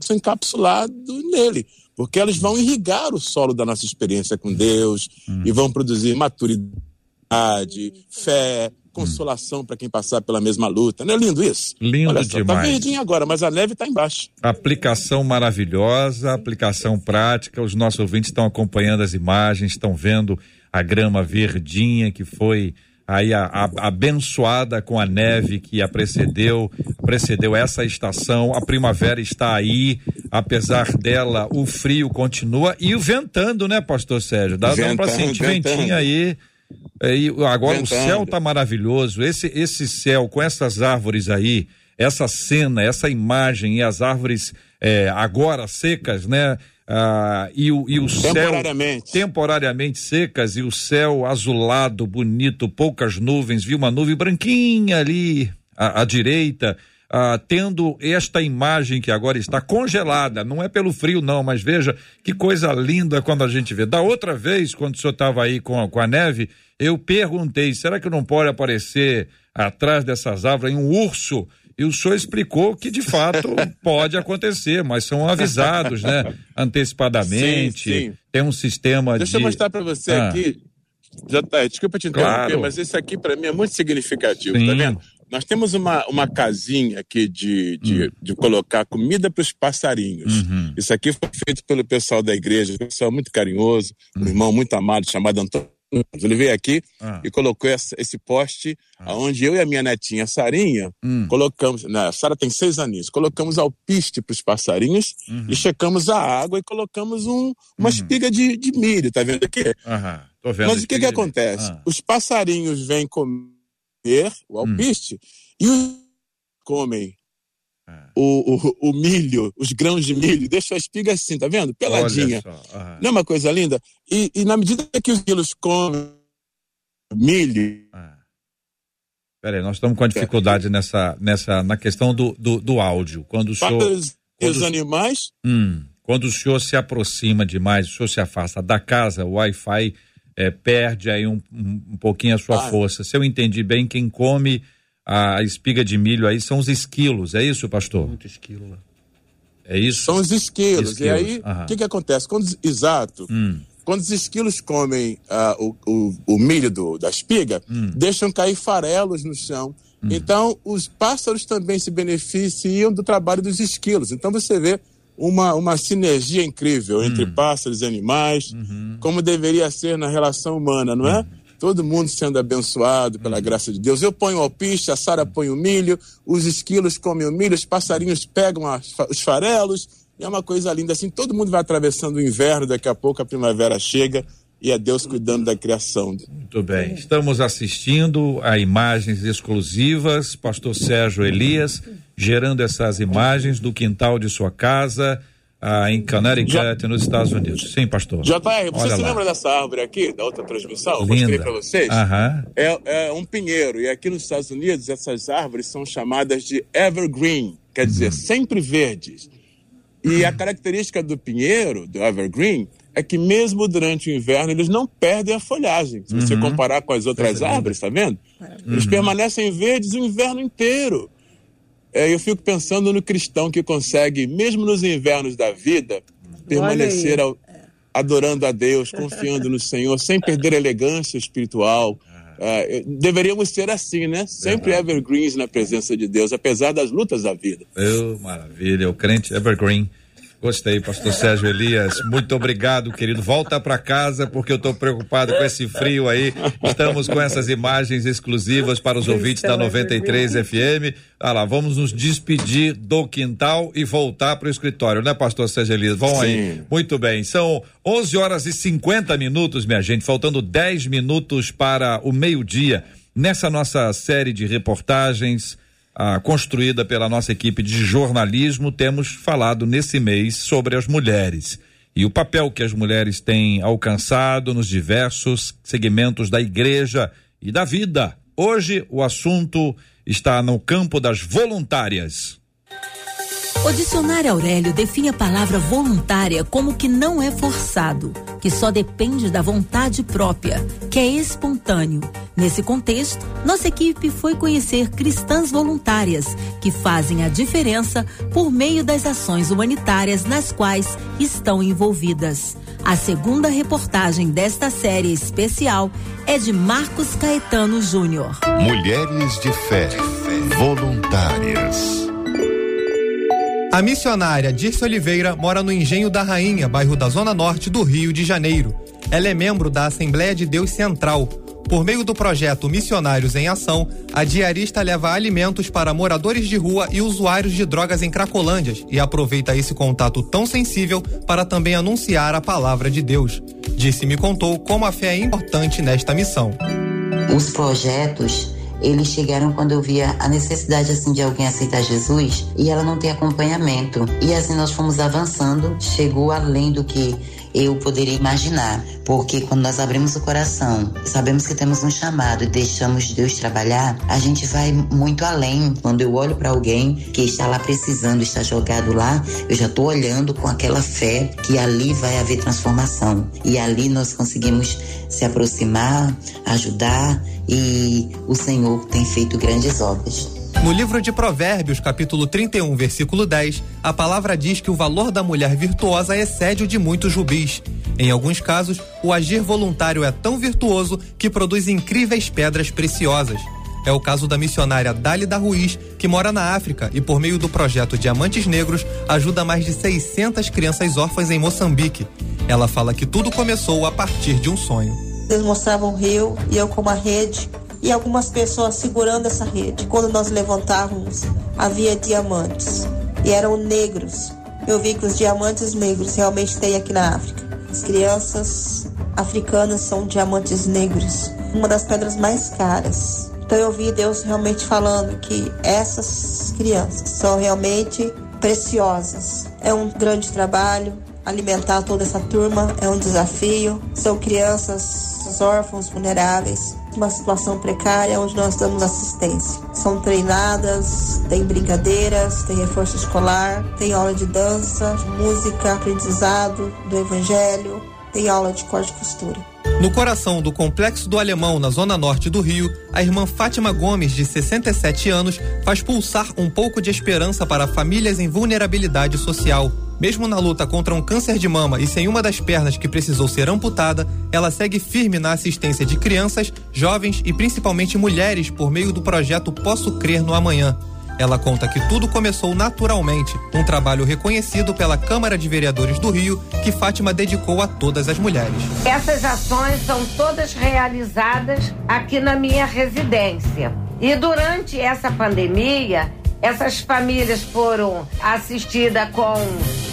Speaker 6: são encapsulados nele, porque elas vão irrigar o solo da nossa experiência com Deus uhum. e vão produzir maturidade, fé, consolação para quem passar pela mesma luta. Não é lindo isso?
Speaker 2: Lindo Olha só, tá demais.
Speaker 6: Tá verdinho agora, mas a neve está embaixo.
Speaker 2: Aplicação maravilhosa, aplicação prática. Os nossos ouvintes estão acompanhando as imagens, estão vendo a grama verdinha que foi aí a, a, abençoada com a neve que a precedeu, precedeu essa estação. A primavera está aí, apesar dela, o frio continua e o ventando, né, Pastor Sérgio? Dá, dá para sentir ventinho aí. É, e agora Ventando. o céu tá maravilhoso. Esse, esse céu com essas árvores aí, essa cena, essa imagem e as árvores é, agora secas, né? Ah, e o, e o temporariamente. céu temporariamente secas e o céu azulado, bonito, poucas nuvens, vi uma nuvem branquinha ali à, à direita, ah, tendo esta imagem que agora está congelada, não é pelo frio não, mas veja que coisa linda quando a gente vê. Da outra vez, quando o senhor estava aí com, com a neve, Eu perguntei, será que não pode aparecer atrás dessas árvores um urso? E o senhor explicou que de fato pode acontecer, mas são avisados, né? Antecipadamente. Sim, sim. Tem um sistema
Speaker 6: Deixa
Speaker 2: de.
Speaker 6: Deixa eu mostrar para você ah. aqui. Já tá, desculpa te interromper, claro. mas esse aqui para mim é muito significativo, tá sim. tá vendo? Nós temos uma, uma casinha aqui de, de, hum. de colocar comida para os passarinhos. Uhum. Isso aqui foi feito pelo pessoal da igreja, um pessoal muito carinhoso, um uhum. irmão muito amado chamado Antônio. Ele veio aqui ah. e colocou essa, esse poste ah. onde eu e a minha netinha Sarinha hum. colocamos. Né, a Sara tem seis aninhos. Colocamos alpiste para os passarinhos uhum. e checamos a água e colocamos um, uma uhum. espiga de, de milho. Tá vendo aqui?
Speaker 2: Vendo
Speaker 6: Mas o que, que acontece? Ah. Os passarinhos vêm comer o hum. alpiste hum. e os comem é. o, o, o, milho, os grãos de milho, deixa a espiga assim, tá vendo? Peladinha. Uhum. Não é uma coisa linda? E, e, na medida que os quilos comem milho. É.
Speaker 2: Peraí, nós estamos com a dificuldade nessa, nessa, na questão do, do, do áudio. Quando o senhor.
Speaker 6: Os, quando, os animais.
Speaker 2: Hum, quando o senhor se aproxima demais, o senhor se afasta da casa, o Wi-Fi é, perde aí um, um, um, pouquinho a sua ah. força. Se eu entendi bem, quem come a espiga de milho aí são os esquilos, é isso, pastor?
Speaker 4: Muito esquilo lá.
Speaker 2: É isso?
Speaker 6: São os esquilos. esquilos. E aí, o que, que acontece? Quando, exato. Hum. Quando os esquilos comem uh, o, o, o, milho do, da espiga, hum. deixam cair farelos no chão. Hum. Então, os pássaros também se beneficiam do trabalho dos esquilos. Então, você vê uma, uma sinergia incrível entre hum. pássaros e animais, uhum. como deveria ser na relação humana, não é? Uhum. Todo mundo sendo abençoado pela uhum. graça de Deus. Eu ponho o alpiste, a Sara põe o milho, os esquilos comem o milho, os passarinhos pegam as, os farelos, e é uma coisa linda assim. Todo mundo vai atravessando o inverno, daqui a pouco a primavera chega e é Deus cuidando da criação.
Speaker 2: Muito bem. Estamos assistindo a imagens exclusivas, Pastor Sérgio Elias, gerando essas imagens do quintal de sua casa. Ah, em Connecticut, Já... nos Estados Unidos. Sim, pastor.
Speaker 6: JR, você Olha se lá. lembra dessa árvore aqui, da outra transmissão? Linda. Mostrei para vocês.
Speaker 2: Aham.
Speaker 6: É, é, um pinheiro. E aqui nos Estados Unidos, essas árvores são chamadas de evergreen, quer dizer, uhum. sempre verdes. E a característica do pinheiro, do evergreen, é que mesmo durante o inverno eles não perdem a folhagem. Se você uhum. comparar com as outras árvores, tá vendo? Uhum. Eles permanecem verdes o inverno inteiro. É, eu fico pensando no cristão que consegue, mesmo nos invernos da vida, permanecer ao, adorando a Deus, confiando no Senhor, sem perder a elegância espiritual. É, deveríamos ser assim, né? Sempre evergreens na presença de Deus, apesar das lutas da vida.
Speaker 2: Eu, maravilha, o crente evergreen. Gostei, pastor Sérgio Elias. Muito obrigado, querido. Volta para casa porque eu estou preocupado com esse frio aí. Estamos com essas imagens exclusivas para os ouvintes da 93 FM. Ah lá, vamos nos despedir do quintal e voltar para o escritório, né, pastor Sérgio Elias? Vão Sim. aí. Muito bem. São 11 horas e 50 minutos, minha gente, faltando 10 minutos para o meio-dia. Nessa nossa série de reportagens, ah, construída pela nossa equipe de jornalismo, temos falado nesse mês sobre as mulheres e o papel que as mulheres têm alcançado nos diversos segmentos da igreja e da vida. Hoje o assunto está no campo das voluntárias.
Speaker 7: O dicionário Aurélio define a palavra voluntária como que não é forçado, que só depende da vontade própria, que é espontâneo. Nesse contexto, nossa equipe foi conhecer cristãs voluntárias, que fazem a diferença por meio das ações humanitárias nas quais estão envolvidas. A segunda reportagem desta série especial é de Marcos Caetano Júnior.
Speaker 1: Mulheres de fé, voluntárias.
Speaker 8: A missionária Dirce Oliveira mora no Engenho da Rainha, bairro da Zona Norte do Rio de Janeiro. Ela é membro da Assembleia de Deus Central. Por meio do projeto Missionários em Ação, a diarista leva alimentos para moradores de rua e usuários de drogas em Cracolândias e aproveita esse contato tão sensível para também anunciar a palavra de Deus. Disse me contou como a fé é importante nesta missão.
Speaker 9: Os projetos eles chegaram quando eu via a necessidade assim de alguém aceitar Jesus e ela não ter acompanhamento. E assim nós fomos avançando, chegou além do que eu poderia imaginar. Porque quando nós abrimos o coração, sabemos que temos um chamado e deixamos Deus trabalhar, a gente vai muito além. Quando eu olho para alguém que está lá precisando, está jogado lá, eu já estou olhando com aquela fé que ali vai haver transformação. E ali nós conseguimos se aproximar, ajudar e o Senhor tem feito grandes obras.
Speaker 8: No livro de Provérbios, capítulo 31, versículo 10, a palavra diz que o valor da mulher virtuosa excede o de muitos rubis. Em alguns casos, o agir voluntário é tão virtuoso que produz incríveis pedras preciosas. É o caso da missionária Dálida Ruiz, que mora na África e, por meio do projeto Diamantes Negros, ajuda mais de 600 crianças órfãs em Moçambique. Ela fala que tudo começou a partir de um sonho.
Speaker 10: Eles mostravam o rio e eu com uma rede e algumas pessoas segurando essa rede. Quando nós levantávamos, havia diamantes e eram negros. Eu vi que os diamantes negros realmente tem aqui na África. As crianças africanas são diamantes negros, uma das pedras mais caras. Então eu vi Deus realmente falando que essas crianças são realmente preciosas. É um grande trabalho, alimentar toda essa turma é um desafio. São crianças órfãos, vulneráveis uma situação precária onde nós damos assistência. São treinadas, tem brincadeiras, tem reforço escolar, tem aula de dança, música, aprendizado do evangelho, tem aula de corte e costura.
Speaker 8: No coração do Complexo do Alemão, na zona norte do Rio, a irmã Fátima Gomes, de 67 anos, faz pulsar um pouco de esperança para famílias em vulnerabilidade social. Mesmo na luta contra um câncer de mama e sem uma das pernas que precisou ser amputada, ela segue firme na assistência de crianças, jovens e principalmente mulheres por meio do projeto Posso Crer no Amanhã. Ela conta que tudo começou naturalmente, um trabalho reconhecido pela Câmara de Vereadores do Rio, que Fátima dedicou a todas as mulheres.
Speaker 11: Essas ações são todas realizadas aqui na minha residência. E durante essa pandemia, essas famílias foram assistidas com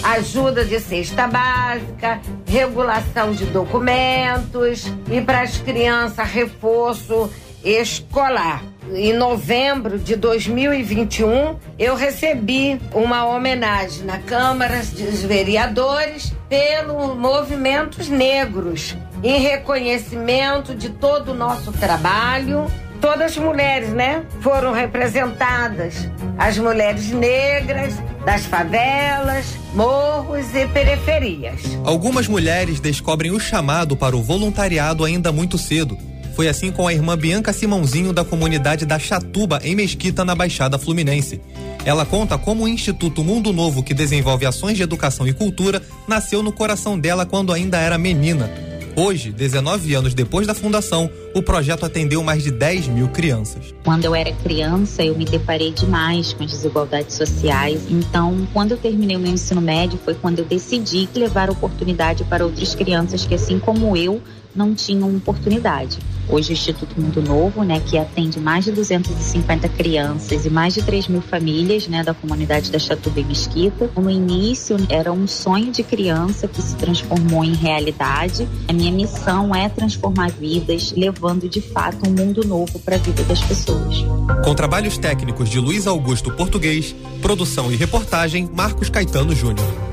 Speaker 11: ajuda de cesta básica, regulação de documentos e para as crianças reforço escolar. Em novembro de 2021, eu recebi uma homenagem na Câmara dos Vereadores pelo Movimentos Negros, em reconhecimento de todo o nosso trabalho todas as mulheres, né? Foram representadas. As mulheres negras, das favelas, morros e periferias.
Speaker 8: Algumas mulheres descobrem o chamado para o voluntariado ainda muito cedo. Foi assim com a irmã Bianca Simãozinho da comunidade da Chatuba, em Mesquita, na Baixada Fluminense. Ela conta como o Instituto Mundo Novo, que desenvolve ações de educação e cultura, nasceu no coração dela quando ainda era menina Hoje, 19 anos depois da fundação, o projeto atendeu mais de 10 mil crianças.
Speaker 12: Quando eu era criança, eu me deparei demais com as desigualdades sociais. Então, quando eu terminei o meu ensino médio, foi quando eu decidi levar oportunidade para outras crianças que, assim como eu, não tinham oportunidade. Hoje o Instituto Mundo Novo, né, que atende mais de 250 crianças e mais de 3 mil famílias, né, da comunidade da Chatuba e Mesquita. No início era um sonho de criança que se transformou em realidade. A minha missão é transformar vidas, levando de fato um mundo novo para a vida das pessoas.
Speaker 8: Com trabalhos técnicos de Luiz Augusto Português, produção e reportagem Marcos Caetano Júnior.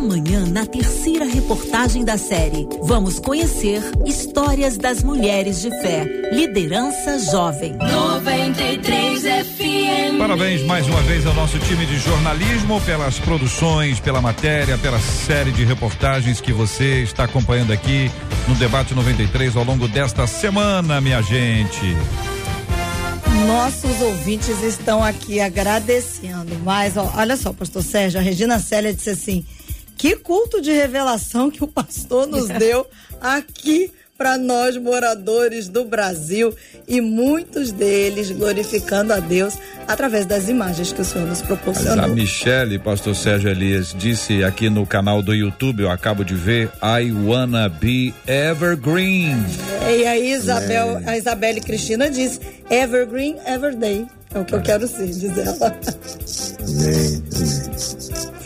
Speaker 7: Amanhã, na terceira reportagem da série, vamos conhecer histórias das mulheres de fé. Liderança Jovem. 93
Speaker 2: FM. Parabéns mais uma vez ao nosso time de jornalismo pelas produções, pela matéria, pela série de reportagens que você está acompanhando aqui no Debate 93 ao longo desta semana, minha gente.
Speaker 3: Nossos ouvintes estão aqui agradecendo, mas ó, olha só, pastor Sérgio, a Regina Célia disse assim: que culto de revelação que o pastor nos deu aqui para nós moradores do Brasil e muitos deles glorificando a Deus através das imagens que o Senhor nos proporcionou.
Speaker 2: A Michele, pastor Sérgio Elias, disse aqui no canal do YouTube, eu acabo de ver, I wanna be evergreen.
Speaker 3: É, e aí Isabel, a Isabelle Cristina disse, evergreen, everyday. É o que eu quero ser, diz ela.
Speaker 2: Amém,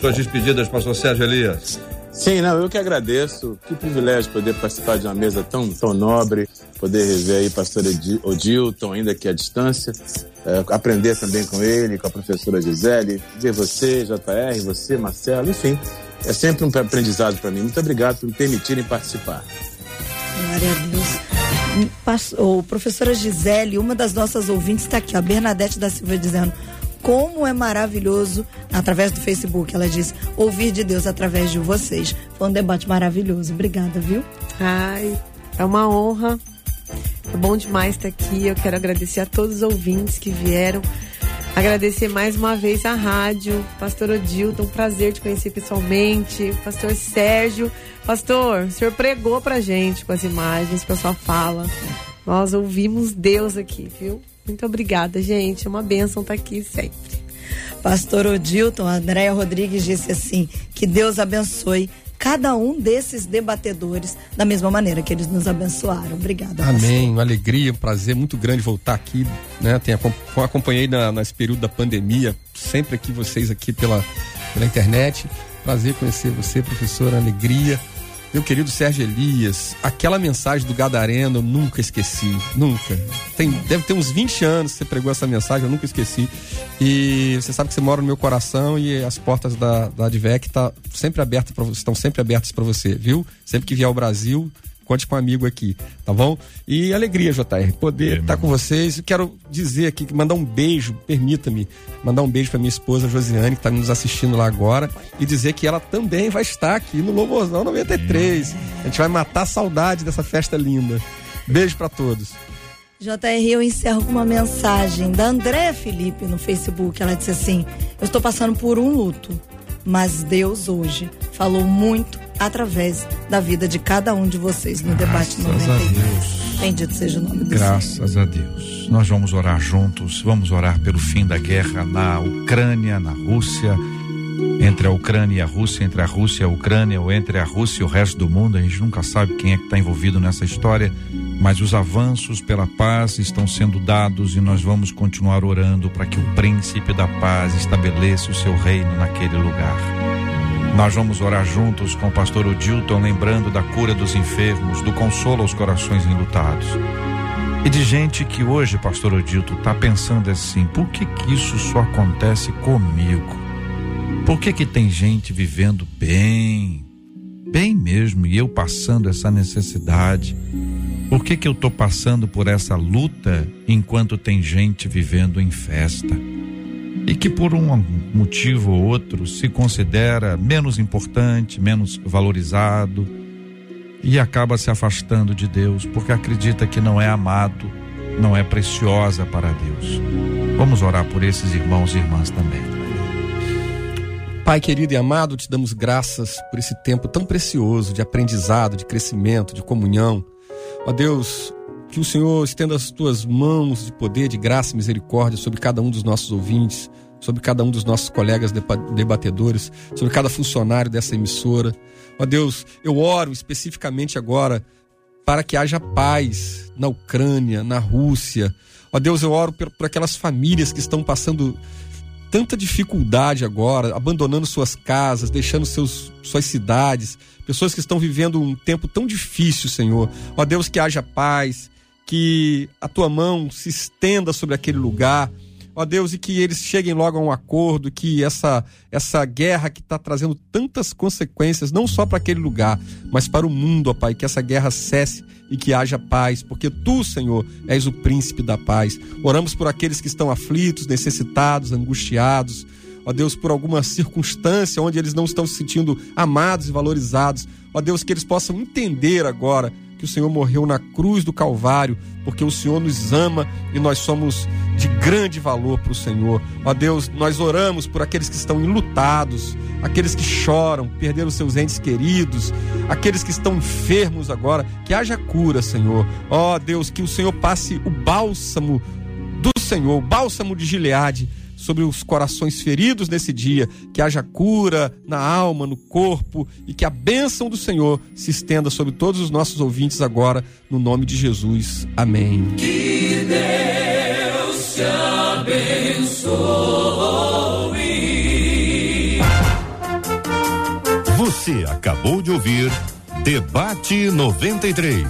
Speaker 2: Suas despedidas, pastor Sérgio Elias.
Speaker 6: Sim, não, eu que agradeço. Que privilégio poder participar de uma mesa tão, tão nobre, poder rever aí pastor Odilton, ainda que à distância, é, aprender também com ele, com a professora Gisele, ver você, JR, você, Marcelo, enfim, é sempre um aprendizado para mim. Muito obrigado por me permitirem participar.
Speaker 3: Glória a Deus. O professora Gisele, uma das nossas ouvintes, está aqui, a Bernadette da Silva, dizendo: como é maravilhoso, através do Facebook, ela diz, ouvir de Deus através de vocês. Foi um debate maravilhoso. Obrigada, viu?
Speaker 5: Ai, é uma honra. É bom demais estar aqui. Eu quero agradecer a todos os ouvintes que vieram. Agradecer mais uma vez a rádio, Pastor Odilton, um prazer te conhecer pessoalmente, Pastor Sérgio. Pastor, o senhor pregou pra gente com as imagens, com a sua fala. Nós ouvimos Deus aqui, viu? Muito obrigada, gente. É uma bênção estar aqui sempre.
Speaker 3: Pastor Odilton, Andréia Rodrigues disse assim: que Deus abençoe cada um desses debatedores da mesma maneira que eles nos abençoaram. Obrigada.
Speaker 4: Amém. Uma alegria, um prazer muito grande voltar aqui. Né? Tenho, acompanhei na, nesse período da pandemia, sempre aqui vocês aqui pela, pela internet. Prazer conhecer você, professora. Alegria. Meu querido Sérgio Elias, aquela mensagem do Gadareno eu nunca esqueci, nunca. Tem, deve ter uns 20 anos que você pregou essa mensagem, eu nunca esqueci. E você sabe que você mora no meu coração e as portas da, da Advec tá sempre abertas pra, estão sempre abertas para você, viu? Sempre que vier ao Brasil, conte com um amigo aqui, tá bom? E alegria, JR, poder estar tá com vocês. Eu quero dizer aqui, mandar um beijo, permita-me, mandar um beijo para minha esposa Josiane, que está nos assistindo lá agora, e dizer que ela também vai estar aqui no Lobosão 93. A gente vai matar a saudade dessa festa linda. Beijo para todos.
Speaker 3: JR, eu encerro com uma mensagem da Andréa Felipe no Facebook. Ela disse assim: Eu estou passando por um luto, mas Deus hoje falou muito através da vida de cada um de vocês no Graças debate 93. A Deus. Bendito seja o nome do
Speaker 2: Graças
Speaker 3: Senhor.
Speaker 2: a Deus. Nós vamos orar juntos, vamos orar pelo fim da guerra na Ucrânia, na Rússia, entre a Ucrânia e a Rússia, entre a Rússia e a Ucrânia, ou entre a Rússia e o resto do mundo. A gente nunca sabe quem é que está envolvido nessa história, mas os avanços pela paz estão sendo dados e nós vamos continuar orando para que o príncipe da paz estabeleça o seu reino naquele lugar. Nós vamos orar juntos com o pastor Odilton, lembrando da cura dos enfermos, do consolo aos corações enlutados. E de gente que hoje, pastor Odilton, está pensando assim: por que, que isso só acontece comigo? Por que, que tem gente vivendo bem, bem mesmo, e eu passando essa necessidade? Por que, que eu estou passando por essa luta enquanto tem gente vivendo em festa? E que por um motivo ou outro se considera menos importante, menos valorizado e acaba se afastando de Deus porque acredita que não é amado, não é preciosa para Deus. Vamos orar por esses irmãos e irmãs também.
Speaker 4: Pai querido e amado, te damos graças por esse tempo tão precioso de aprendizado, de crescimento, de comunhão. Ó Deus, que o Senhor estenda as tuas mãos de poder, de graça e misericórdia sobre cada um dos nossos ouvintes, sobre cada um dos nossos colegas debatedores, sobre cada funcionário dessa emissora. Ó Deus, eu oro especificamente agora para que haja paz na Ucrânia, na Rússia. Ó Deus, eu oro por, por aquelas famílias que estão passando tanta dificuldade agora, abandonando suas casas, deixando seus, suas cidades, pessoas que estão vivendo um tempo tão difícil, Senhor. Ó Deus, que haja paz, que a tua mão se estenda sobre aquele lugar. Ó Deus, e que eles cheguem logo a um acordo, que essa, essa guerra que está trazendo tantas consequências, não só para aquele lugar, mas para o mundo, ó Pai, que essa guerra cesse e que haja paz, porque tu, Senhor, és o príncipe da paz. Oramos por aqueles que estão aflitos, necessitados, angustiados, ó Deus, por alguma circunstância onde eles não estão se sentindo amados e valorizados. Ó Deus, que eles possam entender agora que o Senhor morreu na cruz do Calvário, porque o Senhor nos ama e nós somos de grande valor para o Senhor. Ó Deus, nós oramos por aqueles que estão enlutados, aqueles que choram, perderam seus entes queridos, aqueles que estão enfermos agora, que haja cura, Senhor. Ó Deus, que o Senhor passe o bálsamo do Senhor, o bálsamo de Gileade sobre os corações feridos nesse dia, que haja cura na alma, no corpo e que a bênção do Senhor se estenda sobre todos os nossos ouvintes agora, no nome de Jesus. Amém.
Speaker 13: Que Deus te abençoe.
Speaker 1: Você acabou de ouvir Debate 93.